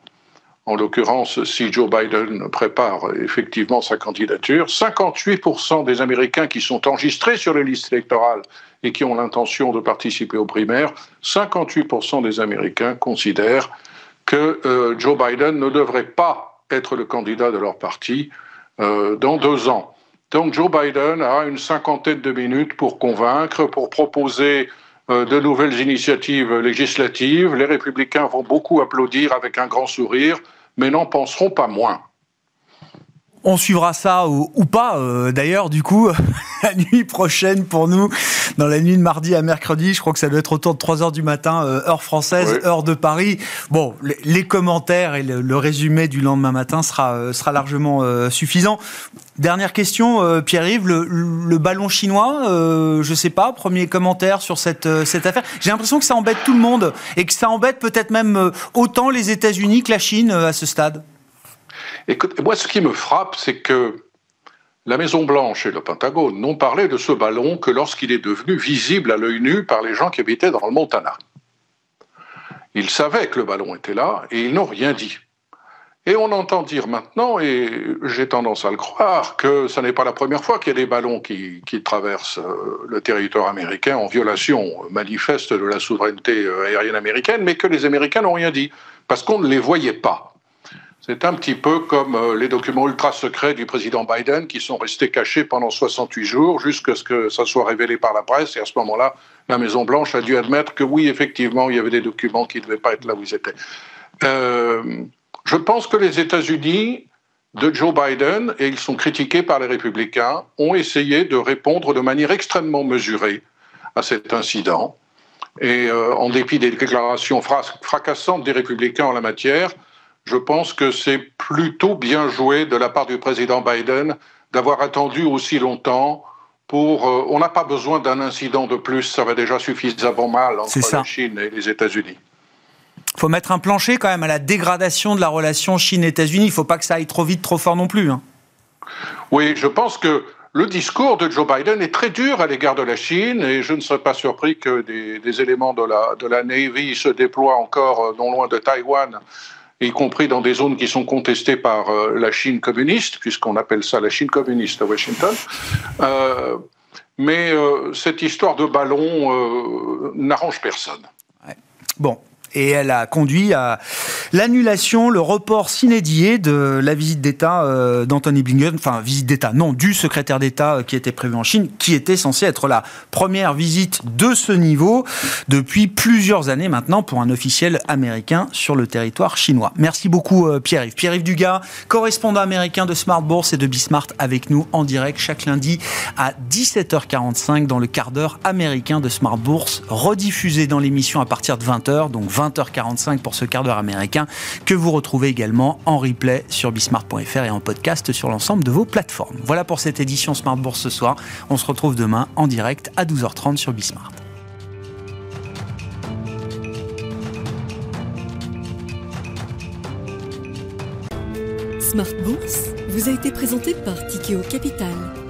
en l'occurrence si Joe Biden prépare effectivement sa candidature. 58% des Américains qui sont enregistrés sur les listes électorales et qui ont l'intention de participer aux primaires, 58% des Américains considèrent que euh, Joe Biden ne devrait pas être le candidat de leur parti euh, dans deux ans. Donc Joe Biden a une cinquantaine de minutes pour convaincre, pour proposer euh, de nouvelles initiatives législatives. Les républicains vont beaucoup applaudir avec un grand sourire, mais n'en penseront pas moins. On suivra ça ou, pas, euh, d'ailleurs, du coup, (laughs) la nuit prochaine pour nous, dans la nuit de mardi à mercredi, je crois que ça doit être autour de 3 heures du matin, euh, heure française, heure de Paris. Bon, les, commentaires et le, résumé du lendemain matin sera, euh, sera largement suffisant. Dernière question, Pierre-Yves, le, ballon chinois, je sais pas, premier commentaire sur cette, cette affaire. J'ai l'impression que ça embête tout le monde et que ça embête peut-être même autant les États-Unis que la Chine à ce stade. Moi, ce qui me frappe, c'est que la Maison-Blanche et le Pentagone n'ont parlé de ce ballon que lorsqu'il est devenu visible à l'œil nu par les gens qui habitaient dans le Montana. Ils savaient que le ballon était là et ils n'ont rien dit. Et on entend dire maintenant, et j'ai tendance à le croire, que ce n'est pas la première fois qu'il y a des ballons qui, traversent euh, le territoire américain en violation manifeste de la souveraineté euh, aérienne américaine, mais que les Américains n'ont rien dit, parce qu'on ne les voyait pas. C'est un petit peu comme euh, les documents ultra secrets du président Biden qui sont restés cachés pendant 68 jours jusqu'à ce que ça soit révélé par la presse. Et à ce moment-là, la Maison-Blanche a dû admettre que oui, effectivement, il y avait des documents qui ne devaient pas être là où ils étaient. Euh, je pense que les États-Unis de Joe Biden, et ils sont critiqués par les républicains, ont essayé de répondre de manière extrêmement mesurée à cet incident. Et euh, en dépit des déclarations fracassantes des républicains en la matière, je pense que c'est plutôt bien joué de la part du président Biden d'avoir attendu aussi longtemps pour. Euh, on n'a pas besoin d'un incident de plus, ça va déjà suffisamment mal entre la Chine et les États-Unis. Il faut mettre un plancher quand même à la dégradation de la relation Chine-États-Unis. Il ne faut pas que ça aille trop vite, trop fort non plus. Hein. Oui, je pense que le discours de Joe Biden est très dur à l'égard de la Chine et je ne serais pas surpris que des, des éléments de la, de la Navy se déploient encore euh, non loin de Taïwan y compris dans des zones qui sont contestées par euh, la Chine communiste, puisqu'on appelle ça la Chine communiste à Washington. Euh, mais euh, cette histoire de ballon n'arrange personne. Bon, et elle a conduit à l'annulation, le report s'inédié de la visite d'État euh, d'Anthony Blinken, enfin visite d'État, non, du secrétaire d'État euh, qui était prévu en Chine, qui était censé être la première visite de ce niveau depuis plusieurs années maintenant pour un officiel américain sur le territoire chinois. Merci beaucoup euh, Pierre-Yves. Pierre-Yves Dugas, correspondant américain de Smart Bourse et de Bismart avec nous en direct chaque lundi à 17h45 dans le quart d'heure américain de Smart Bourse, rediffusé dans l'émission à partir de 20h, donc 20 20h45 pour ce quart d'heure américain, que vous retrouvez également en replay sur bismart.fr et en podcast sur l'ensemble de vos plateformes. Voilà pour cette édition Smart Bourse ce soir. On se retrouve demain en direct à 12h30 sur Bismart. Smart Bourse vous a été présenté par Tikeo Capital.